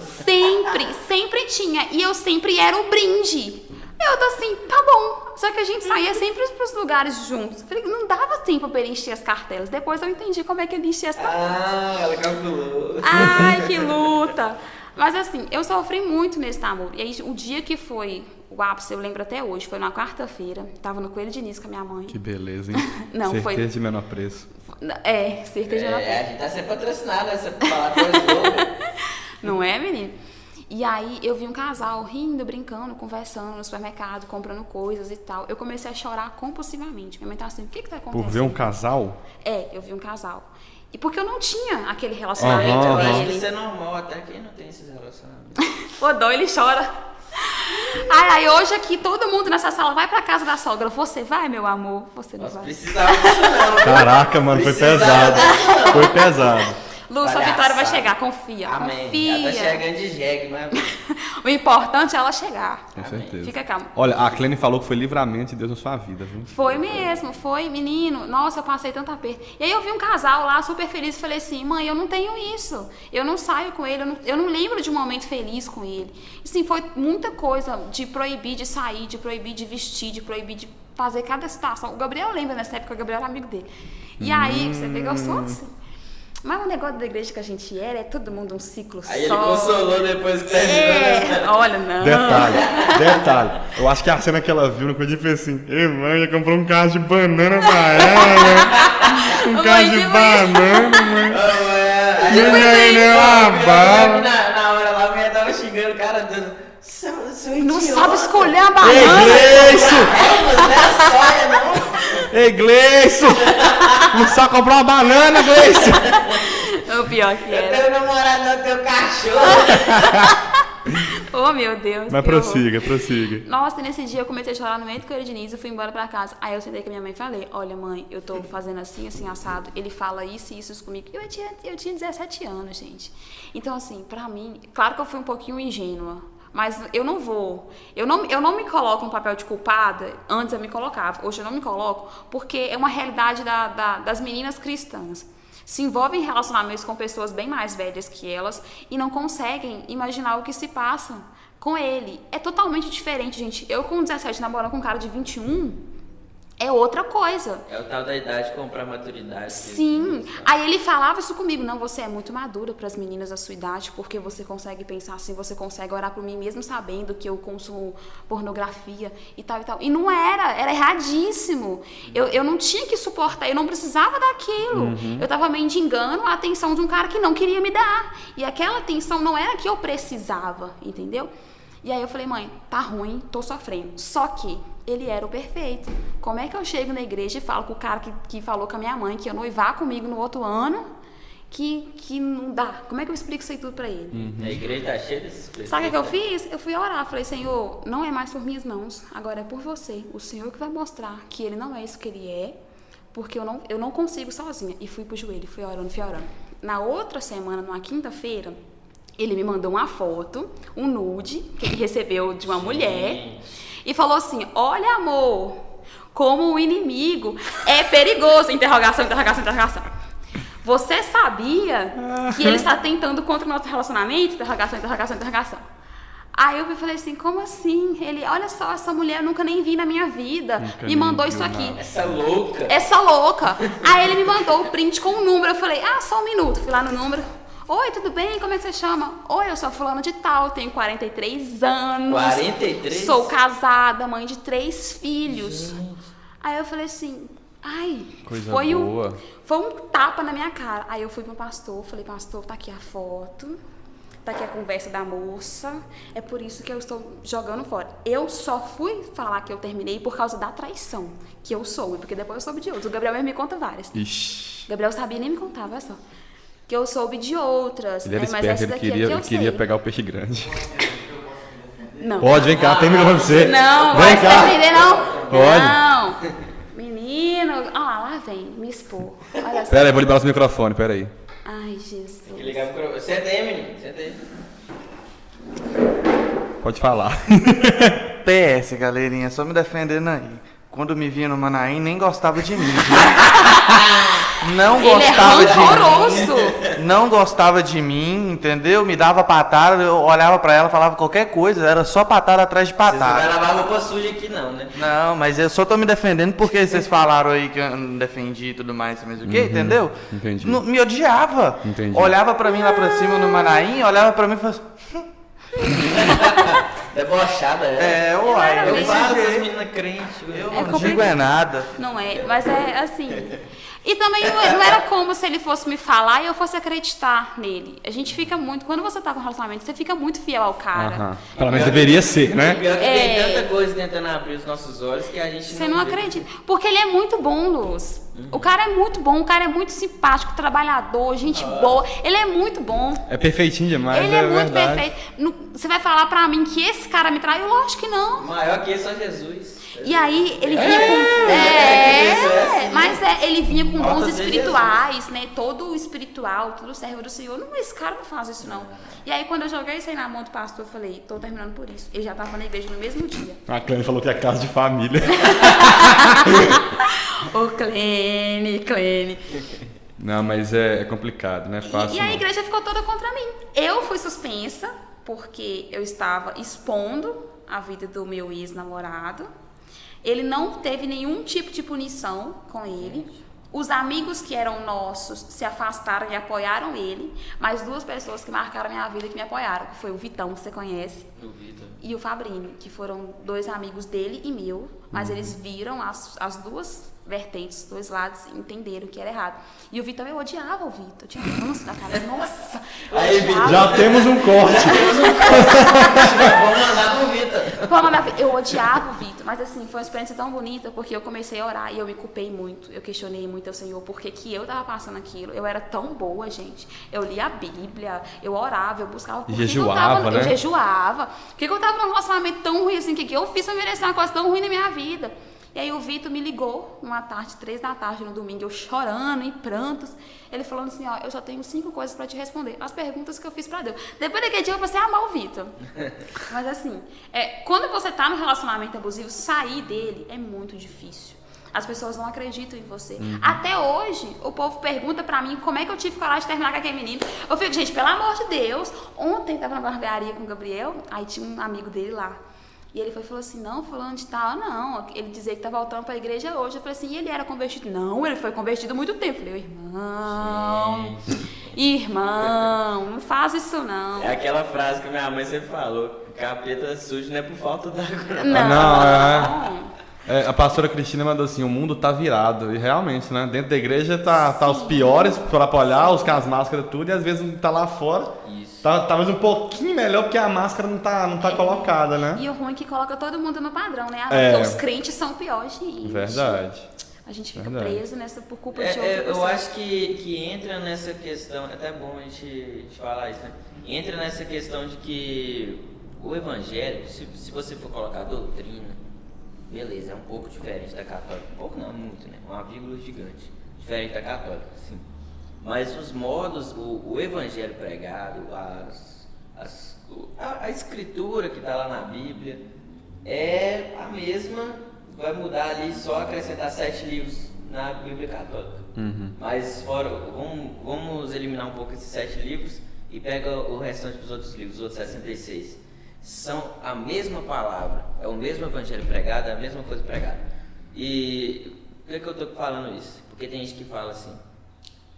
Sempre, sempre tinha. E eu sempre era o brinde. Eu tô assim, tá bom. Só que a gente saía sempre pros lugares juntos. Falei, não dava tempo pra ele encher as cartelas. Depois eu entendi como é que ele enchia as cartelas. Ah, ela calculou. Ai, que luta! Mas assim, eu sofri muito nesse namoro. E aí, o dia que foi o ápice, eu lembro até hoje, foi na quarta-feira. Tava no Coelho Diniz com a minha mãe. Que beleza, hein? Não, Certeza foi- de menor preço. É, cerca de É, a gente tá sendo patrocinado, né? Você falar coisa boa. Não é, menino? E aí eu vi um casal rindo, brincando, conversando no supermercado, comprando coisas e tal. Eu comecei a chorar compulsivamente. Minha mãe tá assim, o que que tá acontecendo? Por ver um casal? É, eu vi um casal. E porque eu não tinha aquele relacionamento Aham, com Eu acho aham. que ele. isso é normal, até quem não tem esses relacionamentos. O dó, ele chora. Ai, ai, hoje aqui todo mundo nessa sala vai pra casa da sogra. Você vai, meu amor? Você não Nossa, vai. precisava disso não. Caraca, mano, foi pesado. Foi pesado. Lu, sua vitória vai Palhaçada. chegar, confia. Amém. Confia. Ela tá chegando de jegue, mas... O importante é ela chegar. Com Amém. certeza. Fica calmo. Olha, a Clene falou que foi livramento de Deus na sua vida, viu? Foi mesmo, foi, menino. Nossa, eu passei tanto aperto. E aí eu vi um casal lá super feliz e falei assim: mãe, eu não tenho isso. Eu não saio com ele, eu não, eu não lembro de um momento feliz com ele. E sim, foi muita coisa de proibir de sair, de proibir de vestir, de proibir de fazer cada situação. O Gabriel lembra nessa época, o Gabriel era amigo dele. E aí, você vê que eu sou assim. Mas o negócio da igreja que a gente era é todo mundo um ciclo Aí só. ele consolou depois que terminou, né? É, olha, não. Detalhe, detalhe. Eu acho que a cena que ela viu no coisa fez assim: Ei, mãe, já comprou um carro de banana pra ela. Um carro de banana, mãe. É, Não Eu lembro bala. que Na, na hora lá, a mulher tava xingando o cara, dando... Seu, seu Não idiota. sabe escolher a banana. É, mas não é soia, não. Ei, Gleison! Não só comprar uma banana, Gleison! O pior que Eu era. tenho namorado, não tenho cachorro. Oh, meu Deus. Mas que horror. prossiga, prossiga. Nossa, e nesse dia eu comecei a chorar no meio do Coelho Diniz e fui embora pra casa. Aí eu sentei com a minha mãe e falei, olha mãe, eu tô fazendo assim, assim, assado. Ele fala isso e isso, isso comigo. Eu tinha, eu tinha 17 anos, gente. Então, assim, pra mim, claro que eu fui um pouquinho ingênua. Mas eu não vou. Eu não, eu não me coloco no papel de culpada. Antes eu me colocava. Hoje eu não me coloco. Porque é uma realidade da- da- das meninas cristãs. Se envolvem em relacionamentos com pessoas bem mais velhas que elas e não conseguem imaginar o que se passa com ele. É totalmente diferente, gente. Eu com 17 namorando com um cara de 21 é outra coisa. É o tal da idade de comprar maturidade. Sim. Aí ele falava isso comigo. Não, você é muito madura para as meninas da sua idade, porque você consegue pensar assim, você consegue orar por mim mesmo sabendo que eu consumo pornografia e tal e tal. E não era, era erradíssimo. Eu, eu não tinha que suportar, eu não precisava daquilo. Eu tava mendigando a atenção de um cara que não queria me dar. E aquela atenção não era que eu precisava, entendeu? E aí eu falei, mãe, tá ruim, tô sofrendo. Só que ele era o perfeito. Como é que eu chego na igreja e falo com o cara que, que falou com a minha mãe que ia noivar comigo no outro ano, que, que não dá? Como é que eu explico isso aí tudo pra ele? A igreja tá cheia desses prefeitos. Sabe o que eu fiz? Eu fui orar. Falei, Senhor, não é mais por minhas mãos, agora é por você. O Senhor que vai mostrar que ele não é isso que ele é, porque eu não, eu não consigo sozinha. E fui pro joelho, fui orando, fui orando. Na outra semana, numa quinta-feira, ele me mandou uma foto, um nude, que ele recebeu de uma mulher, e falou assim: Olha, amor, como o inimigo é perigoso. Interrogação, interrogação, interrogação. Você sabia que ele está tentando contra o nosso relacionamento? Interrogação, interrogação, interrogação. Aí eu falei assim, como assim? Ele, olha só, essa mulher eu nunca nem vi na minha vida. Nunca me mandou isso aqui. nada. Essa louca. Essa louca. Aí ele me mandou o print com o número. Eu falei, ah, só um minuto. Fui lá no número. Oi, tudo bem? Como é que você chama? Oi, eu sou fulano de tal, tenho 43 anos. 43? Sou casada, mãe de três filhos. Aí eu falei assim, ai, Coisa foi boa. um foi um tapa na minha cara. Aí eu fui pro pastor, falei, pastor, tá aqui a foto. Tá aqui a conversa da moça. É por isso que eu estou jogando fora. Eu só fui falar que eu terminei por causa da traição. Que eu soube, porque depois eu soube de outros. O Gabriel mesmo me conta várias. Ixi. O Gabriel sabia e nem me contava, olha só. Que eu soube de outras. Ele era né? Mas esperto, essa ele daqui queria, é que eu ele queria sei. pegar o peixe grande. Não. Pode, vem cá, termina pra você. Não, vem vai cá. entender não. Pode. Não. Menino, ó, lá vem, me expor. Olha só. Pera aí, vou liberar o microfone, pera aí. Ai, Jesus. Tem que ligar pro... Senta aí, menino. Senta aí. Pode falar. PS, galerinha, só me defendendo aí. Quando me via no Manaim, nem gostava de mim. Não Ele é gostava de mim. Não gostava de mim, entendeu? Me dava patada, eu olhava pra ela, falava qualquer coisa, era só patada atrás de Vocês não vai patada. lavar roupa suja aqui não, né? Não, mas eu só tô me defendendo porque vocês falaram aí que eu não defendi e tudo mais, mas o quê, entendeu? entendi. Não- me odiava. Entendi. Olhava pra mim lá pra cima no Manaim, olhava pra mim e falava assim, Debochada, é. é, uai, era eu Eu falo falo essas meninas crentes. Eu. É não digo é nada. Não é, mas é assim. E também não é- não era como se ele fosse me falar e eu fosse acreditar nele. A gente fica muito, quando você tá com um relacionamento, você fica muito fiel ao cara. Aham. Pelo menos deveria ser, né? Pior que É. tem tanta coisa tentando abrir os nossos olhos que a gente Você não vê. acredita. Porque ele é muito bom, Luz. O cara é muito bom, o cara é muito simpático, trabalhador, gente boa. Ele é muito bom. É perfeitinho demais, ele é, é, muito verdade. perfeito. Você vai falar pra mim que esse cara me traiu? Lógico que não. Maior que esse é só Jesus. E aí ele vinha com. É, isso é É, mas é, ele vinha com dons espirituais, né? Todo espiritual, todo servo do Senhor. Não, esse cara não faz isso, não. E aí, quando eu joguei isso aí na mão do pastor, eu falei, tô terminando por isso. Ele já tava na igreja no mesmo dia. A Clênia falou que é casa de família. Ô, Clene, Clene. Não, mas é, é complicado, não é fácil. E, e a não. igreja ficou toda contra mim. Eu fui suspensa porque eu estava expondo a vida do meu ex-namorado. Ele não teve nenhum tipo de punição com ele. Os amigos que eram nossos se afastaram e apoiaram ele, mas duas pessoas que marcaram a minha vida que me apoiaram, que foi o Vitão, que você conhece, e o Fabrini, que foram dois amigos dele e meu, mas eles viram as, as duas vertentes, os dois lados, entenderam que era errado. E o Vitão, eu odiava o Vitor, eu tinha ranço da cara, nossa, Aí, odiava. Já temos um corte. Vamos mandar pro Vitor. Eu odiava o Vitor, mas assim, foi uma experiência tão bonita, porque eu comecei a orar e eu me culpei muito, eu questionei muito ao Senhor, porque que eu tava passando aquilo, eu era tão boa, gente, eu lia a Bíblia, eu orava, eu buscava... por que eu jejuava, tava- né? Eu jejuava, por que que eu tava num relacionamento tão ruim assim, o que que eu fiz pra merecer uma coisa tão ruim na minha vida? E aí o Vitor me ligou uma tarde, três da tarde, no domingo, eu chorando, em prantos. Ele falando assim, ó, eu só tenho cinco coisas pra te responder. As perguntas que eu fiz pra Deus. Depois daquele dia eu passei a amar o Vitor. Mas assim, é, quando você tá num relacionamento abusivo, sair dele é muito difícil. As pessoas não acreditam em você. Até hoje, o povo pergunta pra mim como é que eu tive coragem de terminar com aquele menino. Eu fico, gente, pelo amor de Deus. Ontem tava na barbearia com o Gabriel, aí tinha um amigo dele lá. E ele foi e falou assim, não, fulano de tal, não. Ele dizia que tá voltando pra igreja hoje. Eu falei assim, e ele era convertido? Não, ele foi convertido há muito tempo. Eu falei, irmão, irmão, não faz isso não. É aquela frase que minha mãe sempre falou: capeta sujo não é por falta d'água. Não, Não, é. É, a pastora Cristina mandou assim, o mundo tá virado. E realmente, né? Dentro da igreja tá, tá os piores para apoiar, os com as máscaras tudo, e às vezes tá lá fora. Isso. Tá, talvez um pouquinho melhor porque a máscara não tá, não tá colocada, né? E o ruim é que coloca todo mundo no padrão, né? É. Porque os crentes são piores, gente. Verdade. A gente fica Verdade. preso nessa por culpa É, de outra é, eu acho que, que entra nessa questão, é até bom a gente, a gente falar isso, né? Entra nessa questão de que o evangelho, se, se você for colocar doutrina, beleza, é um pouco diferente da católica. Um pouco não, muito, né? Uma vírgula gigante. Diferente da católica, sim. Mas os modos, o, o evangelho pregado, as, as, a, a escritura que está lá na Bíblia, é a mesma, vai mudar ali só acrescentar sete livros na Bíblia Católica. Mas fora, vamos, vamos eliminar um pouco esses sete livros e pega o restante dos outros livros, os outros 66. São a mesma palavra, é o mesmo evangelho pregado, é a mesma coisa pregada. E por que, que eu estou falando isso? Porque tem gente que fala assim,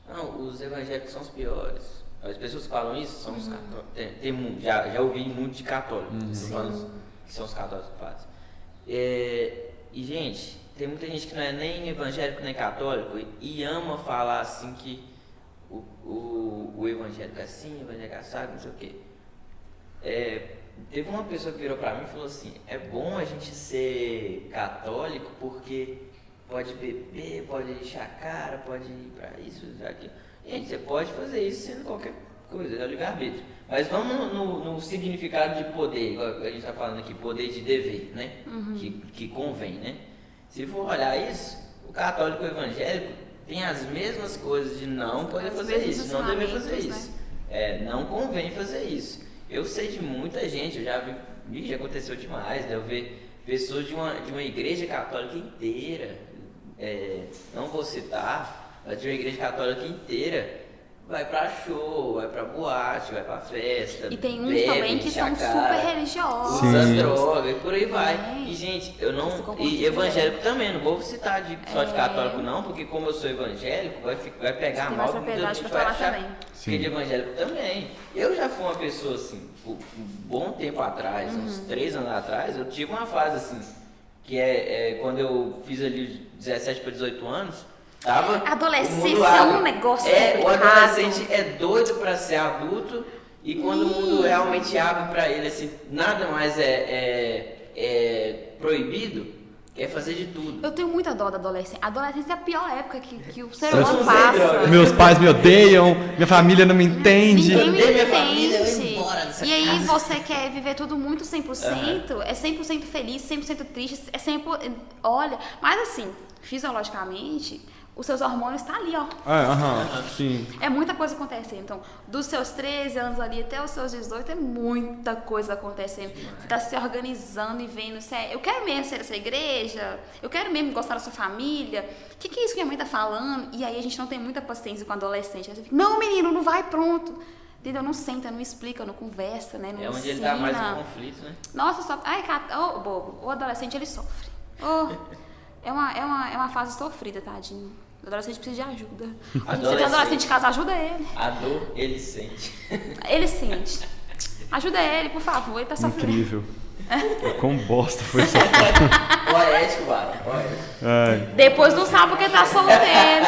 não, os evangélicos são os piores. As pessoas que falam isso são os católicos. Tem, tem já, já ouvi muito de católicos falando que são os católicos que fazem. É, e, gente, tem muita gente que não é nem evangélico nem católico e, e ama falar assim que o, o, o evangélico é assim, o evangélico é assado, não sei o quê. É, teve uma pessoa que virou pra mim e falou assim: é bom a gente ser católico porque pode beber, pode encher a cara, pode ir pra isso, pra aquilo. Gente, você pode fazer isso sendo qualquer coisa, é o livre-arbítrio. Mas vamos no, no- no significado de poder, a gente está falando aqui, poder de dever, né? Que, que convém, né? Se for olhar isso, o católico evangélico tem as mesmas coisas de não poder fazer isso, não dever fazer ensinamentos, isso. É, não convém fazer isso. Eu sei de muita gente, eu já vi, já aconteceu demais, de eu ver pessoas de uma, de uma igreja católica inteira, é, não vou citar, mas de uma igreja católica inteira, vai pra show, vai pra boate, vai pra festa. E tem uns bebe, também que são cara, super religiosos. Usa droga e por aí vai. É. E, gente, eu não. E evangélico também, não vou citar de, só de É. católico, não, porque como eu sou evangélico, vai, vai pegar mal. mais muita gente vai achar também. Que de evangélico também. Eu já fui uma pessoa assim, um bom tempo atrás, uns Uhum. três anos atrás, eu tive uma fase assim, que é, é quando eu fiz ali 17 para 18 anos. Tava Adolescência o é um negócio É, o complicado. adolescente é doido para ser adulto e quando o mundo realmente abre para ele, assim, nada mais é, é, é proibido, quer fazer de tudo. Eu tenho muita dó da adolescência. A adolescência é a pior época que, que o ser humano droga. passa. Meus pais me odeiam, minha família não me entende. Ninguém me Odeio minha família, eu vou entende. embora dessa E aí casa. você quer viver tudo muito 100%, é 100% feliz, 100% triste, é sempre... Olha, mas assim, fisiologicamente, os seus hormônios estão ali, ó. É, aham, sim. É muita coisa acontecendo. Então, dos seus 13 anos ali até os seus 18, é muita coisa acontecendo. Você tá se organizando e vendo se é, eu quero mesmo ser essa igreja, eu quero mesmo gostar da sua família. O que, que é isso que minha mãe tá falando? E aí a gente não tem muita paciência com adolescente. Aí você fica, não, menino, não vai pronto. Entendeu? Não senta, não explica, não conversa, né? Não É onde ensina. ele tá mais em conflito, né? Nossa, só. Ai, cara, ô, bobo, o adolescente ele sofre. Ô, é, uma, é, uma, é uma fase sofrida, tadinho. O adolescente precisa de ajuda. A gente, você tem Adolescente. adolescente em casa, ajuda ele. A dor ele sente. Ele sente. Ajuda ele, por favor, ele tá sofrendo. Incrível. Quão bosta foi essa Poético, vale. Poético. Ai, Depois não sabe porque tá solteiro.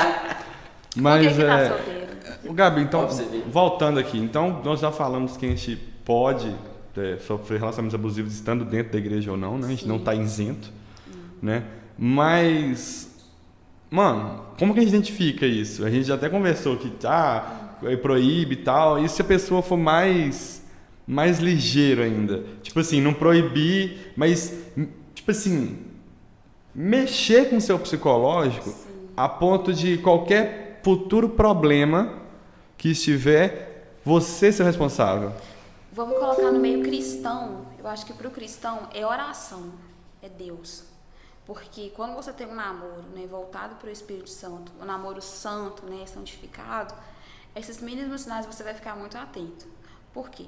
Mas Por que, que tá é. solteiro? O Gabi, então, voltando aqui, então nós já falamos que a gente pode é, sofrer relacionamentos abusivos estando dentro da igreja ou não, né? A gente não está isento, né? Mas, mano, como que a gente identifica isso? A gente já até conversou que, ah, é, proíbe e tal, e se a pessoa for mais, mais ligeiro ainda? Tipo assim, não proibir, mas, tipo assim, mexer com o seu psicológico a ponto de qualquer futuro problema que estiver, você ser o responsável. Vamos colocar no meio cristão. Eu acho que pro cristão é oração, é Deus. Porque quando você tem um namoro né, voltado para o Espírito Santo, um namoro santo, né, santificado, esses mínimos sinais você vai ficar muito atento. Por quê?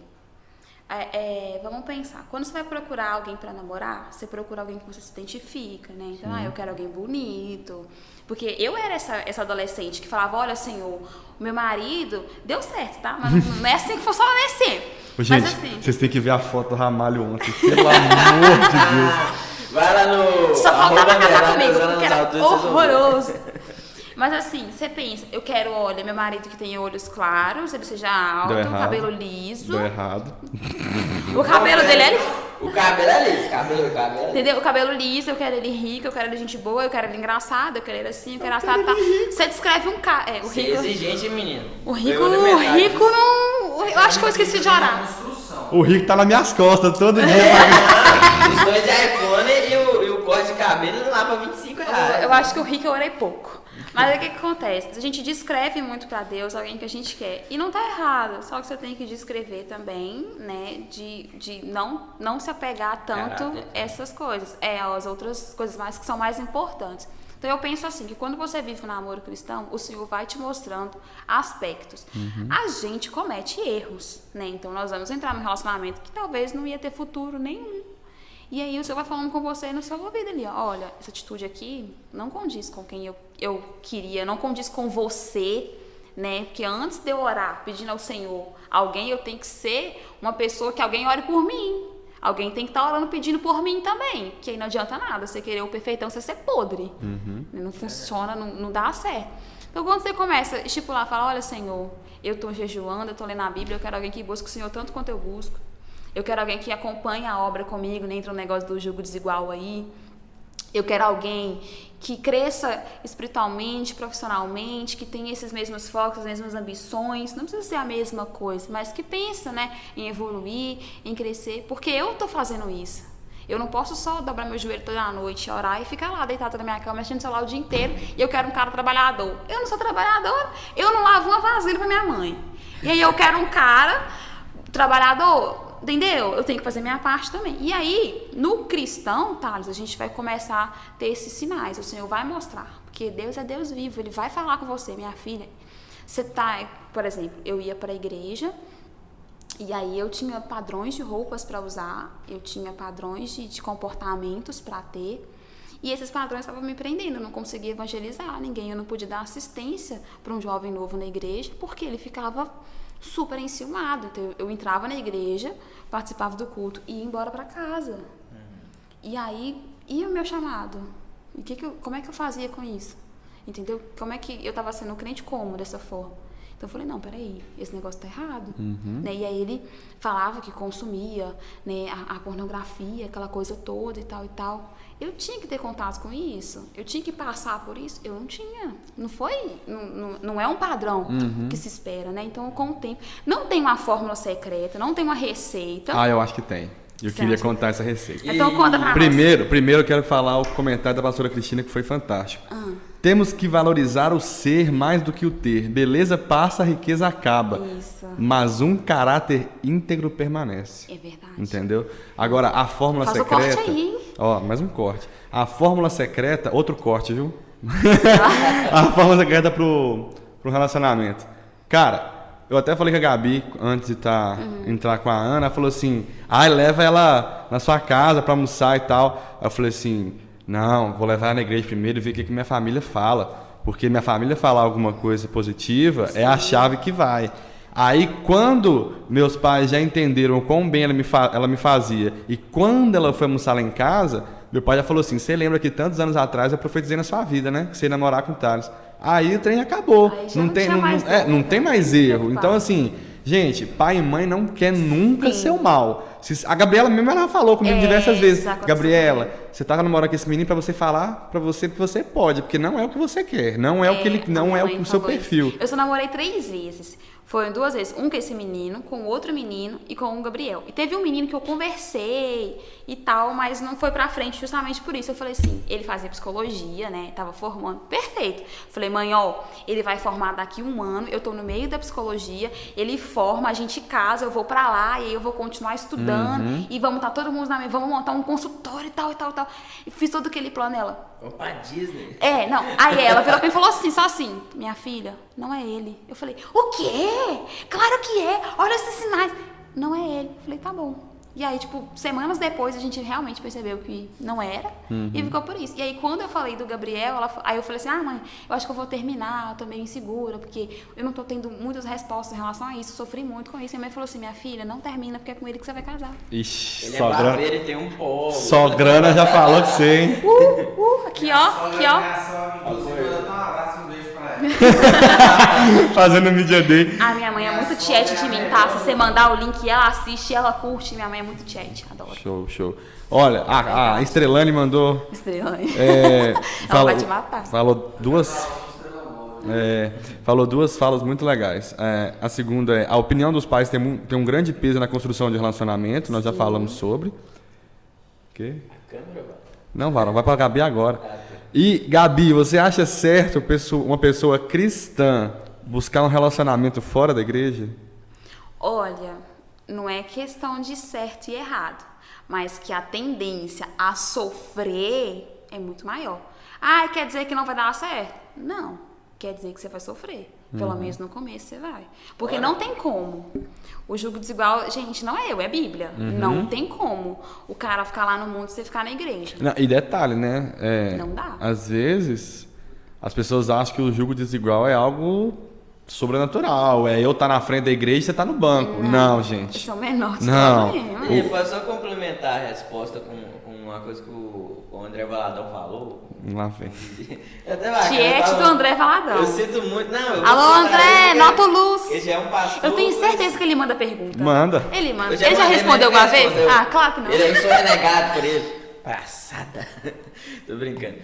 É, é, vamos pensar, quando você vai procurar alguém para namorar, você procura alguém que você se identifica, né? Então, ah, eu quero alguém bonito. Porque eu era essa, essa adolescente que falava, olha, senhor, o meu marido deu certo, tá? Mas não é assim que funciona nem sempre. Ô, gente, Mas assim, vocês têm que ver a foto do Ramalho ontem, pelo amor de Deus. Vai lá no. só faltava casar comigo, porque era horroroso. Mas assim, você pensa, eu quero, olha, meu marido que tem olhos claros, ele seja alto, Deu errado. cabelo liso. Deu errado. O cabelo dele é liso. O cabelo é liso, cabelo, o cabelo é liso. Entendeu? O cabelo liso, eu quero ele rico, eu quero ele gente boa, eu quero ele engraçado, eu quero ele assim, eu quero assado. Tá. Você descreve um cara. É, o Ser rico. exigente, menino. O rico, o rico não. Eu acho que eu esqueci de orar. O Rico tá nas minhas costas todo dia. Os dois iPhone e o, e o corte de cabelo lá pra 25 reais. Eu acho que o rico eu orei pouco. Mas o que, que acontece? A gente descreve muito pra Deus alguém que a gente quer. E não tá errado. Só que você tem que descrever também, né? De, de não, não se apegar tanto a essas coisas. É, as outras coisas mais que são mais importantes. Então eu penso assim, que quando você vive um namoro cristão, o Senhor vai te mostrando aspectos. A gente comete erros, né? Então nós vamos entrar num relacionamento que talvez não ia ter futuro nenhum. E aí o Senhor vai falando com você no seu ouvido ali, olha, essa atitude aqui não condiz com quem eu, eu queria, não condiz com você, né? Porque antes de eu orar pedindo ao Senhor alguém, eu tenho que ser uma pessoa que alguém ore por mim. Alguém tem que estar orando pedindo por mim também. Que aí não adianta nada você querer o perfeitão, você ser podre. Não funciona, não, não dá certo. Então quando você começa a estipular, fala, olha Senhor, eu estou jejuando, eu estou lendo a Bíblia, eu quero alguém que busque o Senhor tanto quanto eu busco. Eu quero alguém que acompanhe a obra comigo, nem entra um negócio do jogo desigual aí. Eu quero alguém que cresça espiritualmente, profissionalmente, que tenha esses mesmos focos, as mesmas ambições. Não precisa ser a mesma coisa, mas que pensa, né, em evoluir, em crescer, porque eu tô fazendo isso. Eu não posso só dobrar meu joelho toda noite, orar e ficar lá deitada na minha cama, no celular o dia inteiro, e eu quero um cara trabalhador. Eu não sou trabalhadora, eu não lavo uma vasilha pra minha mãe. E aí eu quero um cara trabalhador. Entendeu? Eu tenho que fazer minha parte também. E aí, no cristão, Thales, a gente vai começar a ter esses sinais. O Senhor vai mostrar. Porque Deus é Deus vivo. Ele vai falar com você, minha filha. Você tá, por exemplo, eu ia para a igreja. E aí eu tinha padrões de roupas para usar, eu tinha padrões de, de comportamentos para ter. E esses padrões estavam me prendendo, eu não conseguia evangelizar ninguém, eu não podia dar assistência para um jovem novo na igreja, porque ele ficava super enciumado. Então eu, eu entrava na igreja, participava do culto e ia embora para casa. E aí, e o meu chamado? E que que eu, como é que eu fazia com isso? Entendeu? Como é que eu estava sendo crente como dessa forma? Então eu falei, não, peraí, esse negócio tá errado. Né? E aí ele falava que consumia né, a, a pornografia, aquela coisa toda e tal e tal. Eu tinha que ter contato com isso. Eu tinha que passar por isso. Eu não tinha. Não foi. Não, não, não é um padrão que se espera, né? Então, com o tempo. Não tem uma fórmula secreta, não tem uma receita. Ah, eu acho que tem. Eu queria acha? contar essa receita. Então conta pra nós. Primeiro, primeiro eu quero falar o comentário da pastora Cristina que foi fantástico. Ah. Temos que valorizar o ser mais do que o ter. Beleza passa, riqueza acaba. Isso. Mas um caráter íntegro permanece. É verdade. Entendeu? Agora, a fórmula Faz secreta. corte aí. Ó, mais um corte. A fórmula secreta, outro corte, viu? a fórmula secreta pro, pro relacionamento. Cara, eu até falei com a Gabi antes de tá, Uhum. entrar com a Ana, ela falou assim: ai, leva ela na sua casa pra almoçar e tal. Eu falei assim: não, vou levar ela na igreja primeiro e ver o que, que minha família fala. Porque minha família falar alguma coisa positiva é a chave que vai. Aí, quando meus pais já entenderam o quão bem ela me, ela me fazia, e quando ela foi almoçar lá em casa, meu pai já falou assim: Você lembra que tantos anos atrás eu profetizei na sua vida, né? Que você ia namorar com o Thales. Aí o trem acabou. Não, não tem, não, mais não- é, não tem mais erro. Então, assim, gente, pai e mãe não quer nunca Sim. seu mal. A Gabriela mesmo ela falou comigo É, diversas vezes: Gabriela, você tá namorando com esse menino pra você falar pra você que você pode, porque não é o que você quer, não é, o que ele, a não é mãe o seu falou isso. perfil. Eu só namorei três vezes. Foram duas vezes. Um com esse menino, com outro menino e com o Gabriel. E teve um menino que eu conversei e tal, mas não foi pra frente justamente por isso. Eu falei assim, ele fazia psicologia, né? Tava formando. Perfeito. Falei, mãe, ó, ele vai formar daqui um ano. Eu tô no meio da psicologia. Ele forma, a gente casa, eu vou pra lá e aí eu vou continuar estudando. Uhum. E vamos estar todo mundo na minha. Vamos montar um consultório e tal e tal e tal. E fiz todo aquele plano ela. Vamos pra Disney. É, não. Aí ela virou pra mim e falou assim, só assim, minha filha, não é ele. Eu falei, o quê? Claro que é, olha esses sinais. Não é ele. Eu falei, tá bom. E aí, tipo, semanas depois a gente realmente percebeu que não era e ficou por isso. E aí, quando eu falei do Gabriel, ela, aí eu falei assim: ah, mãe, eu acho que eu vou terminar, eu tô meio insegura, porque eu não tô tendo muitas respostas em relação a isso, sofri muito com isso. E a mãe falou assim: minha filha, não termina, porque é com ele que você vai casar. Ixi, Ele é sograna, barbeiro e tem um polo. sograna já falou que você, hein? Uh, uh, aqui ó, aqui ó. Inclusive, eu dar um abraço e um beijo pra ela. Fazendo mídia day. A minha mãe é muito chat de mim, tá? Se você mandar o link, ela assiste, ela curte. Minha mãe é muito chat, adoro. Show, show. Olha, a, a Estrelane mandou. Estrela. é, Ela vai te matar. Falou duas. é, falou duas falas muito legais. É, a segunda é: a opinião dos pais tem, um- tem um grande peso na construção de relacionamento, nós já falamos sobre. quê? Câmera, mano. Não, Varão, vai pra Gabi agora. E, Gabi, você acha certo uma pessoa cristã buscar um relacionamento fora da igreja? Olha, não é questão de certo e errado, mas que a tendência a sofrer é muito maior. Ah, quer dizer que não vai dar certo? Não, quer dizer que você vai sofrer. Pelo menos no começo você vai. Porque não tem como. O julgo desigual, gente, não é eu, é Bíblia. Não tem como o cara ficar lá no mundo e você ficar na igreja. Não, e detalhe, né? é, Não dá. Às vezes, as pessoas acham que o julgo desigual é algo sobrenatural. É eu estar na frente da igreja e você tá no banco. Não, gente. Isso é o menor dos Não. E posso só complementar a resposta com, com uma coisa que o, o André Valadão falou? Lá vem. Tiete do André Valadão. Eu sinto muito. Não, Alô, André, ele, nota o Ele luz. já é um pastor. Eu tenho mas- certeza que ele manda pergunta. Manda. Ele manda. Eu Ele já respondeu mas uma ele vez? respondeu. Ah, claro que não. Ele, eu sou renegado por ele. Passada. Tô brincando.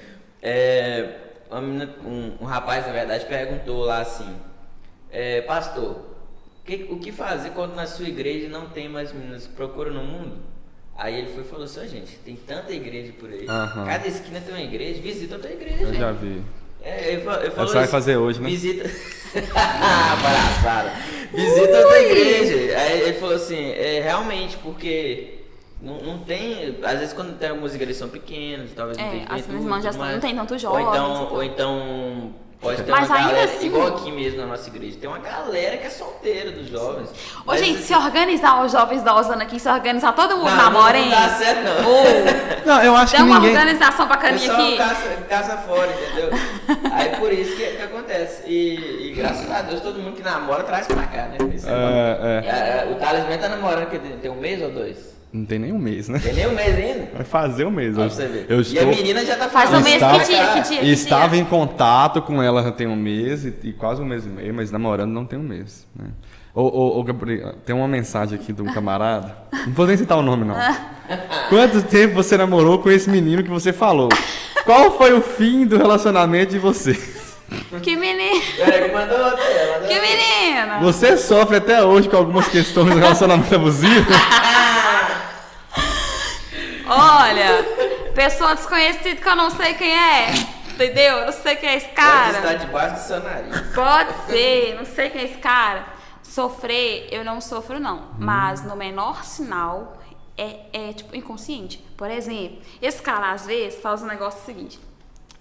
É, uma menina- um, um rapaz, na verdade, perguntou lá assim: é, Pastor, que- o que fazer quando na sua igreja não tem mais meninas que procuram no mundo? Aí ele foi e falou assim: "Ó, gente, tem tanta igreja por aí. Aham. Cada esquina tem uma igreja, visita outra igreja, Eu gente. já vi. É, ele, falou Você vai fazer hoje, né? Visita. Palhaçada. Visita outra igreja. Aí ele falou assim, é realmente, porque não, não tem. Às vezes quando tem algumas igrejas são pequenas, talvez não É, tenha as juventude, irmãs já não tem tantos Ou jovens. então, e tudo. ou então pode ter Mas uma ainda galera, assim- igual aqui mesmo na nossa igreja, tem uma galera que é solteira dos jovens. Ô, Mas, gente, assim, se organizar os jovens da Osana aqui, se organizar todo mundo não, namora, não, hein? não dá certo não. Ô, Não, eu acho tem que uma ninguém. organização O bacaninha pessoal aqui. caça, caça fora, entendeu? Aí por isso que, que acontece. E, e graças a Deus todo mundo que namora traz pra cá, né? É bom. É, é. É, o Talismã tá namorando que tem um mês ou dois? Não tem nem um mês, né? Tem nem um mês ainda? Vai fazer um mês. Pra Eu, você ver. eu E a estou. menina já tá Faz falando. um mês, Estava- que dia, que dia, que Estava dia? em contato com ela já tem um mês e, e quase um mês e meio, mas namorando não tem um mês. Né? Ô, ô, ô, Gabriel, tem uma mensagem aqui de um camarada. Não vou nem citar o nome, não. Quanto tempo você namorou com esse menino que você falou? Qual foi o fim do relacionamento de vocês? Que menino, Peraí, que menina. Você sofre até hoje com algumas questões do relacionamento abusivo? Olha, pessoa desconhecida que eu não sei quem é. Entendeu? Eu não sei quem é esse Pode cara. estar debaixo do seu nariz. Pode ser, não sei quem é esse cara. Sofrer, eu não sofro, não. Mas no menor sinal é, é tipo inconsciente. Por exemplo, esse cara às vezes faz um negócio seguinte.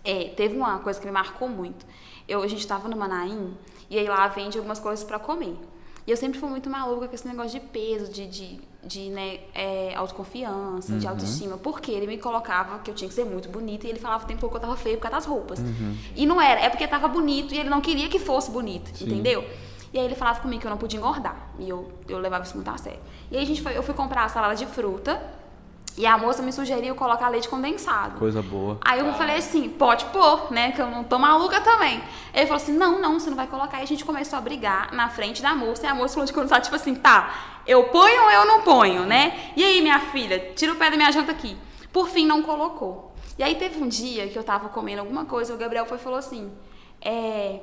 É, teve uma coisa que me marcou muito. Eu, a gente tava no Manaim e aí lá vende algumas coisas pra comer. E eu sempre fui muito maluca com esse negócio de peso, de, de, de né, é, autoconfiança, de autoestima. Porque ele me colocava que eu tinha que ser muito bonita e ele falava o tempo todo que eu tava feia por causa das roupas. E não era, é porque tava bonito e ele não queria que fosse bonito, entendeu? E aí ele falava comigo que eu não podia engordar. E eu, eu levava isso muito a sério. E aí a gente foi, eu fui comprar a salada de fruta e a moça me sugeriu colocar leite condensado. Coisa boa. Aí eu falei assim, pode pôr, né? Que eu não tô maluca também. Ele falou assim, não, não, você não vai colocar. E a gente começou a brigar na frente da moça. E a moça falou de condensado, tipo assim, tá, eu ponho ou eu não ponho, né? E aí, minha filha, tira o pé da minha janta aqui. Por fim, não colocou. E aí teve um dia que eu tava comendo alguma coisa, o Gabriel foi e falou assim, é...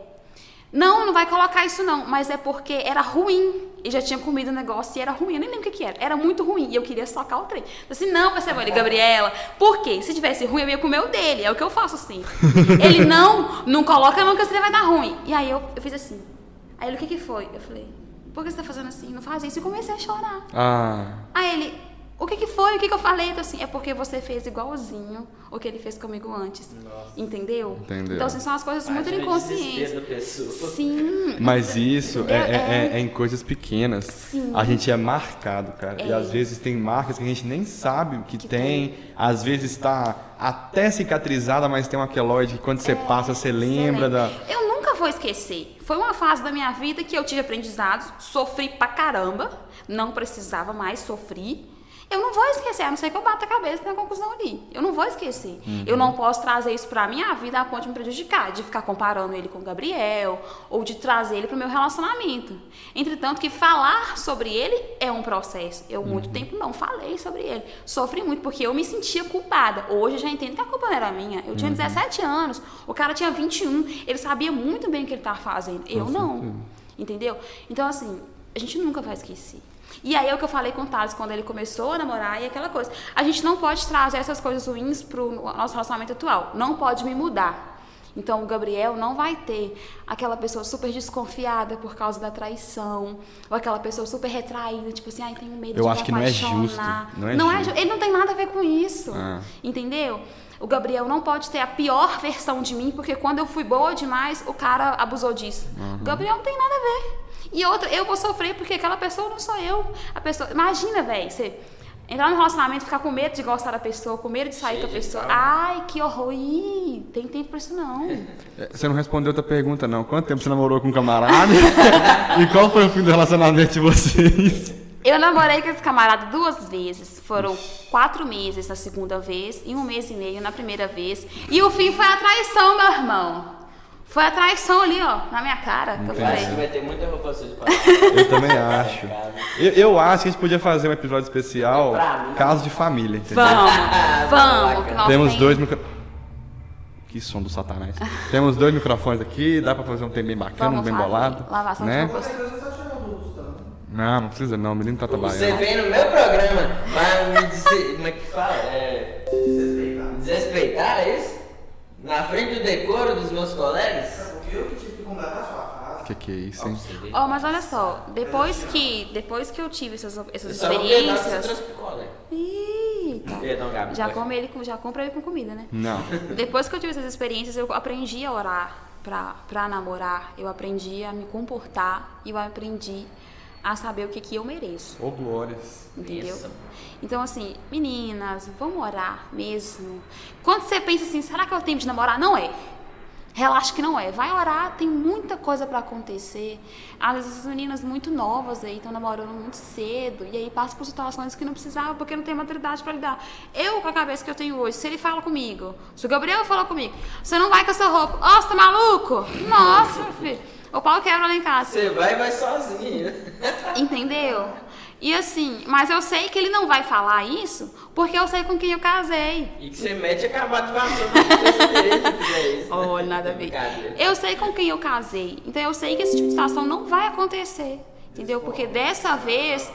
Não, não vai colocar isso não, mas é porque era ruim. E já tinha comido o negócio e era ruim. Eu nem lembro o que, que era. Era muito ruim. E eu queria socar o trem. Eu assim, não, vai ser bom. Ele, Gabriela, por quê? Se tivesse ruim, eu ia comer o dele. É o que eu faço assim. Ele, não, não coloca nunca, senão vai dar ruim. E aí eu, eu fiz assim. Aí ele, o que que foi? Eu falei, por que você tá fazendo assim? Não faz isso. E comecei a chorar. Ah, Aí ele, o que que foi? O que que eu falei? Então, assim, é porque você fez igualzinho o que ele fez comigo antes. Entendeu? Entendeu. Então, assim, são as coisas muito inconscientes. Sim. mas isso é, é- é- é em coisas pequenas. Sim. A gente é marcado, cara. E É. às vezes tem marcas que a gente nem sabe o que, tem. Às vezes está até cicatrizada, mas tem um queloide que quando você passa, você lembra da. Eu nunca vou esquecer. Foi uma fase da minha vida que eu tive aprendizados, sofri pra caramba, não precisava mais sofrer. Eu não vou esquecer, a não ser que eu bata a cabeça na conclusão ali. Eu não vou esquecer. Eu não posso trazer isso pra minha vida a ponto de me prejudicar, de ficar comparando ele com o Gabriel, ou de trazer ele pro meu relacionamento. Entretanto, que falar sobre ele é um processo. Eu, muito tempo, não falei sobre ele. Sofri muito, porque eu me sentia culpada. Hoje eu já entendo que a culpa não era minha. Eu tinha 17 anos, o cara tinha 21, ele sabia muito bem o que ele estava fazendo. Eu não. Entendeu? Então, assim, a gente nunca vai esquecer. E aí é o que eu falei com o Thales quando ele começou a namorar e aquela coisa. A gente não pode trazer essas coisas ruins pro nosso relacionamento atual. Não pode me mudar. Então o Gabriel não vai ter aquela pessoa super desconfiada por causa da traição, ou aquela pessoa super retraída, tipo assim, ai, tenho medo Eu de acho me que não é justo, não é justo. ju- ele não tem nada a ver com isso. Ah. Entendeu? O Gabriel não pode ter a pior versão de mim, porque quando eu fui boa demais, o cara abusou disso. O Gabriel não tem nada a ver. E outra, eu vou sofrer porque aquela pessoa não sou eu. A pessoa, imagina, velho, você entrar no relacionamento, ficar com medo de gostar da pessoa, com medo de sair Cheio com a pessoa. Ai, que horror. Ih, tem tempo pra isso não. É, Você não respondeu outra pergunta, não. Quanto tempo você namorou com um camarada? e qual foi o fim do relacionamento de vocês? Eu namorei com esse camarada duas vezes. Foram quatro meses na segunda vez e um mês e meio na primeira vez. E o fim foi a traição, meu irmão. Foi a traição ali, ó, na minha cara. Que eu Entendi. Acho que falei. vai ter muita roupa suja pra Eu também acho. Eu, eu acho que a gente podia fazer um episódio especial Pra mim. caso de família, entendeu? Vamos, vamos. que nós Temos tem- dois micro... Que som do satanás. Temos dois microfones aqui, dá pra fazer um tempo bem bacana, Vamos bem fazer. bolado. Lavação né? de roupa. Não, não precisa não, o menino tá Você trabalhando. vem no meu programa, mas me dizer, como é que fala? É, desrespeitar, é isso? Na frente do decoro dos meus colegas? Eu que tive que completar sua frase. que que é isso, hein? Ó, mas olha só, depois que, depois que eu tive essas, essas experiências. Eita. Perdão, Gabi. Já come ele com, já compra ele com comida, né? Não. Depois que eu tive essas experiências, eu aprendi a orar pra, pra namorar. Eu aprendi a me comportar e eu aprendi a saber o que, que eu mereço. Ô, glórias. Entendeu? Isso. Então, assim, meninas, vamos orar mesmo. Quando você pensa assim, será que eu tenho de namorar? Não é. Relaxa que não é. Vai orar, tem muita coisa pra acontecer. Às vezes as meninas muito novas aí estão namorando muito cedo e aí passam por situações que não precisava porque não tem maturidade pra lidar. Eu, com a cabeça que eu tenho hoje, se ele fala comigo, se o Gabriel fala comigo, você não vai com essa roupa, ó, você tá maluco? Nossa, filho. O pau quebra lá em casa. Você vai e vai sozinho. Entendeu? E assim, mas eu sei que ele não vai falar isso porque eu sei com quem eu casei. E que você mete se fizer isso. Olha, nada a ver. Eu sei com quem eu casei. Então eu sei que esse tipo de situação não vai acontecer. Entendeu? Porque dessa vez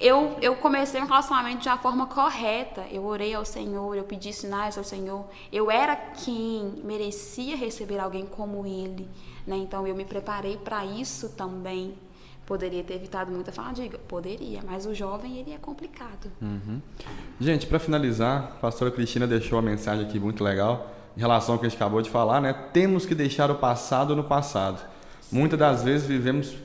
eu, eu comecei um relacionamento de uma forma correta. Eu orei ao Senhor, eu pedi sinais ao Senhor. Eu era quem merecia receber alguém como ele. Né? Então eu me preparei para isso também. Poderia ter evitado muita fadiga? Poderia, mas o jovem ele é complicado. Gente, para finalizar, a pastora Cristina deixou uma mensagem aqui muito legal em relação ao que a gente acabou de falar, né? Temos que deixar o passado no passado. Muitas das vezes vivemos,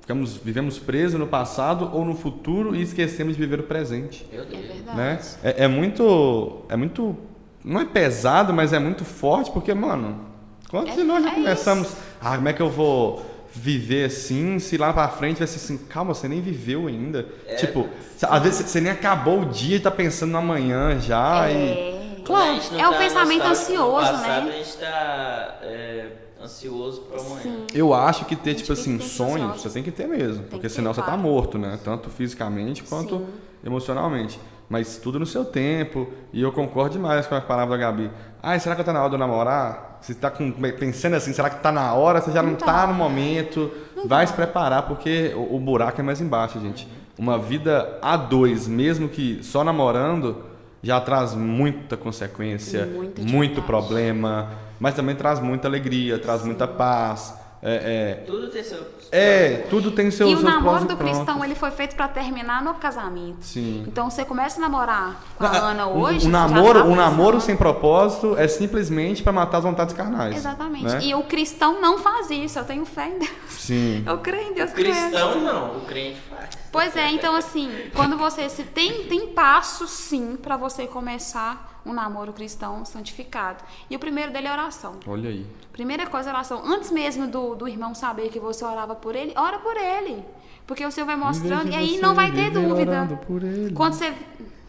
ficamos, vivemos presos no passado ou no futuro e esquecemos de viver o presente. É verdade. Né? É, é muito. É muito. Não é pesado, mas é muito forte, porque, mano, quantos É- nós já é começamos. Ah, como é que eu vou viver assim, se lá pra frente vai ser assim, calma, você nem viveu ainda. É. Tipo, cê- às vezes você nem acabou o dia e tá pensando no amanhã já. E... É. Quando gente não É o tá pensamento ansioso, passado, né? A gente tá é, ansioso pro amanhã. Sim. Eu acho que ter, tipo tem assim, sonhos, você tem que ter mesmo. porque que senão ter, você tá claro. morto, né? Tanto fisicamente quanto Sim. emocionalmente. Mas tudo no seu tempo. E eu concordo demais com a palavra da Gabi. Ah, será que tá na hora de eu namorar? Você tá com- pensando assim, será que tá na hora? Você já não, Não tá. tá. no momento. Vai se preparar, porque o, o buraco é mais embaixo, gente. Uma vida a dois, mesmo que só namorando, já traz muita consequência, Muita muito problema, mas também traz muita alegria, traz muita paz. É, Tudo tem seu. é, é, tudo tem seus, E o namoro do cristão, ele foi feito pra terminar no casamento. Sim. Então você começa a namorar com a Ah, Ana hoje. já namoro, um namoro sem propósito é simplesmente para matar as vontades carnais. Exatamente. né? E o cristão não faz isso. Eu tenho fé em Deus. Sim. Eu creio em Deus. O é cristão não, o crente faz. Pois é, então assim, quando você se tem tem passos sim pra você começar um namoro cristão santificado. E o primeiro dele é oração. Olha aí. Primeira coisa, oração. Antes mesmo do, do irmão saber que você orava por ele, ora por ele. Porque o Senhor vai mostrando e aí não vai ter dúvida. orando por ele. Quando você.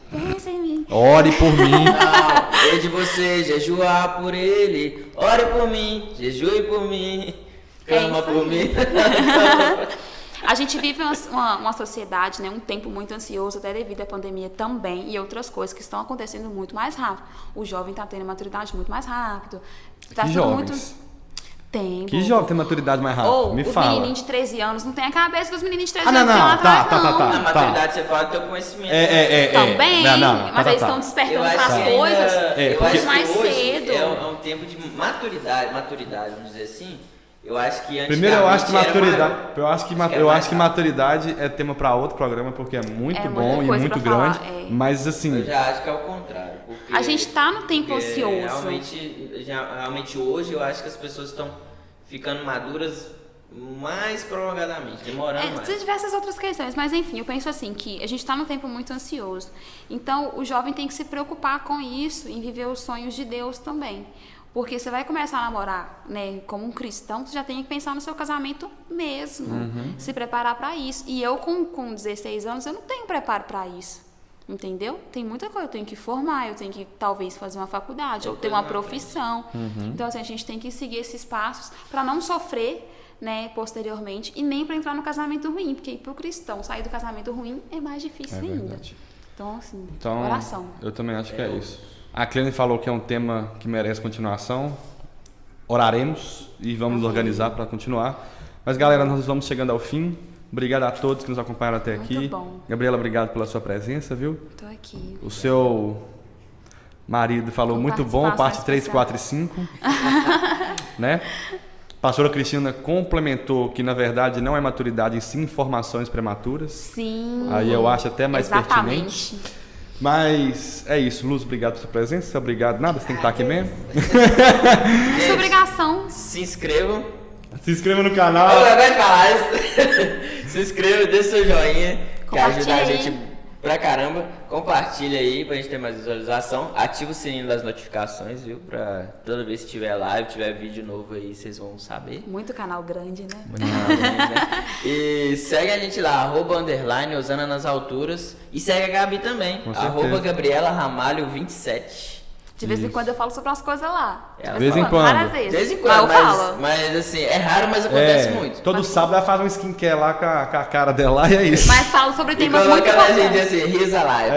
Pensa em mim. Ore por mim. Não, é de você jejuar por ele. Ore por mim, jejue por mim. É Cama isso por mim. A gente vive uma, uma, uma sociedade, né, um tempo muito ansioso, até devido à pandemia também, e outras coisas que estão acontecendo muito mais rápido. O jovem está tendo maturidade muito mais rápido. Tá que jovens? muito. Tem. Que jovem tem maturidade mais rápida? Ou Me os fala. menininhos de 13 anos não tem a cabeça dos menininhos de 13 Ah, não, anos tem não, lá tá, atrás, tá, tá, não. tá. Na maturidade você fala do teu conhecimento. É, é, é. é. Também, Não, não, mas tá, tá, eles tá. estão despertando para as ainda, coisas É, eu acho mais cedo. É um, é um tempo de maturidade, maturidade, vamos dizer assim. Eu acho que Primeiro eu acho que maturidade, eu acho que, Acho que é eu acho que maturidade é tema para outro programa porque é muito É bom e muito falar, grande, é. mas assim, Eu já acho que é o contrário. porque- A gente tá no tempo ansioso. Realmente, realmente hoje eu acho que as pessoas estão ficando maduras mais prolongadamente, demorando É, mais. tem diversas outras questões, mas enfim, eu penso assim que a gente está num tempo muito ansioso. Então, o jovem tem que se preocupar com isso, em viver os sonhos de Deus também. Porque você vai começar a namorar, né, como um cristão, você já tem que pensar no seu casamento mesmo, se preparar para isso. E eu com, com 16 anos, eu não tenho preparo para isso. Entendeu? Tem muita coisa, eu tenho que formar, eu tenho que talvez fazer uma faculdade, ou ter uma profissão. Então, assim, a gente tem que seguir esses passos para não sofrer, né, posteriormente, e nem para entrar no casamento ruim, porque para o cristão sair do casamento ruim é mais difícil É ainda. verdade. Então, assim, Então, oração. eu também acho que é isso. A Clene falou que é um tema que merece continuação. Oraremos e vamos Amém. organizar para continuar. Mas galera, nós vamos chegando ao fim. Obrigado a todos que nos acompanharam até Muito aqui. bom. Gabriela, obrigado pela sua presença, viu? Tô aqui. O seu marido falou Com muito bom, parte 3, especial. 4 e 5. né? A pastora Cristina complementou que, na verdade, não é maturidade, e sim informações prematuras. Sim. Aí eu acho até mais Exatamente. pertinente. Mas é isso, Luz, obrigado pela sua presença. Obrigado. Nada, você tem que estar aqui mesmo. Isso obrigação. Se inscrevam. Se inscreva no Eu canal. acabei de falar isso. Se inscreva, dê seu joinha, que ajuda a gente. Pra caramba. Compartilha aí pra gente ter mais visualização. Ativa o sininho das notificações, viu? Pra toda vez que tiver live, tiver vídeo novo aí, vocês vão saber. Muito canal grande, né? E segue a gente lá, arroba underline, Osana nas alturas. E segue a Gabi também, arroba Gabriela Ramalho 27. De vez em quando eu falo sobre umas coisas lá. É, de vez em quando. Várias De vezes. vez em Mas quando, eu mas, falo. mas assim, é raro, mas acontece É, muito. todo sábado ela faz um skincare lá com a, com a cara dela lá e é isso. Mas falo sobre temas muito coloca na gente importantes. assim, risa live.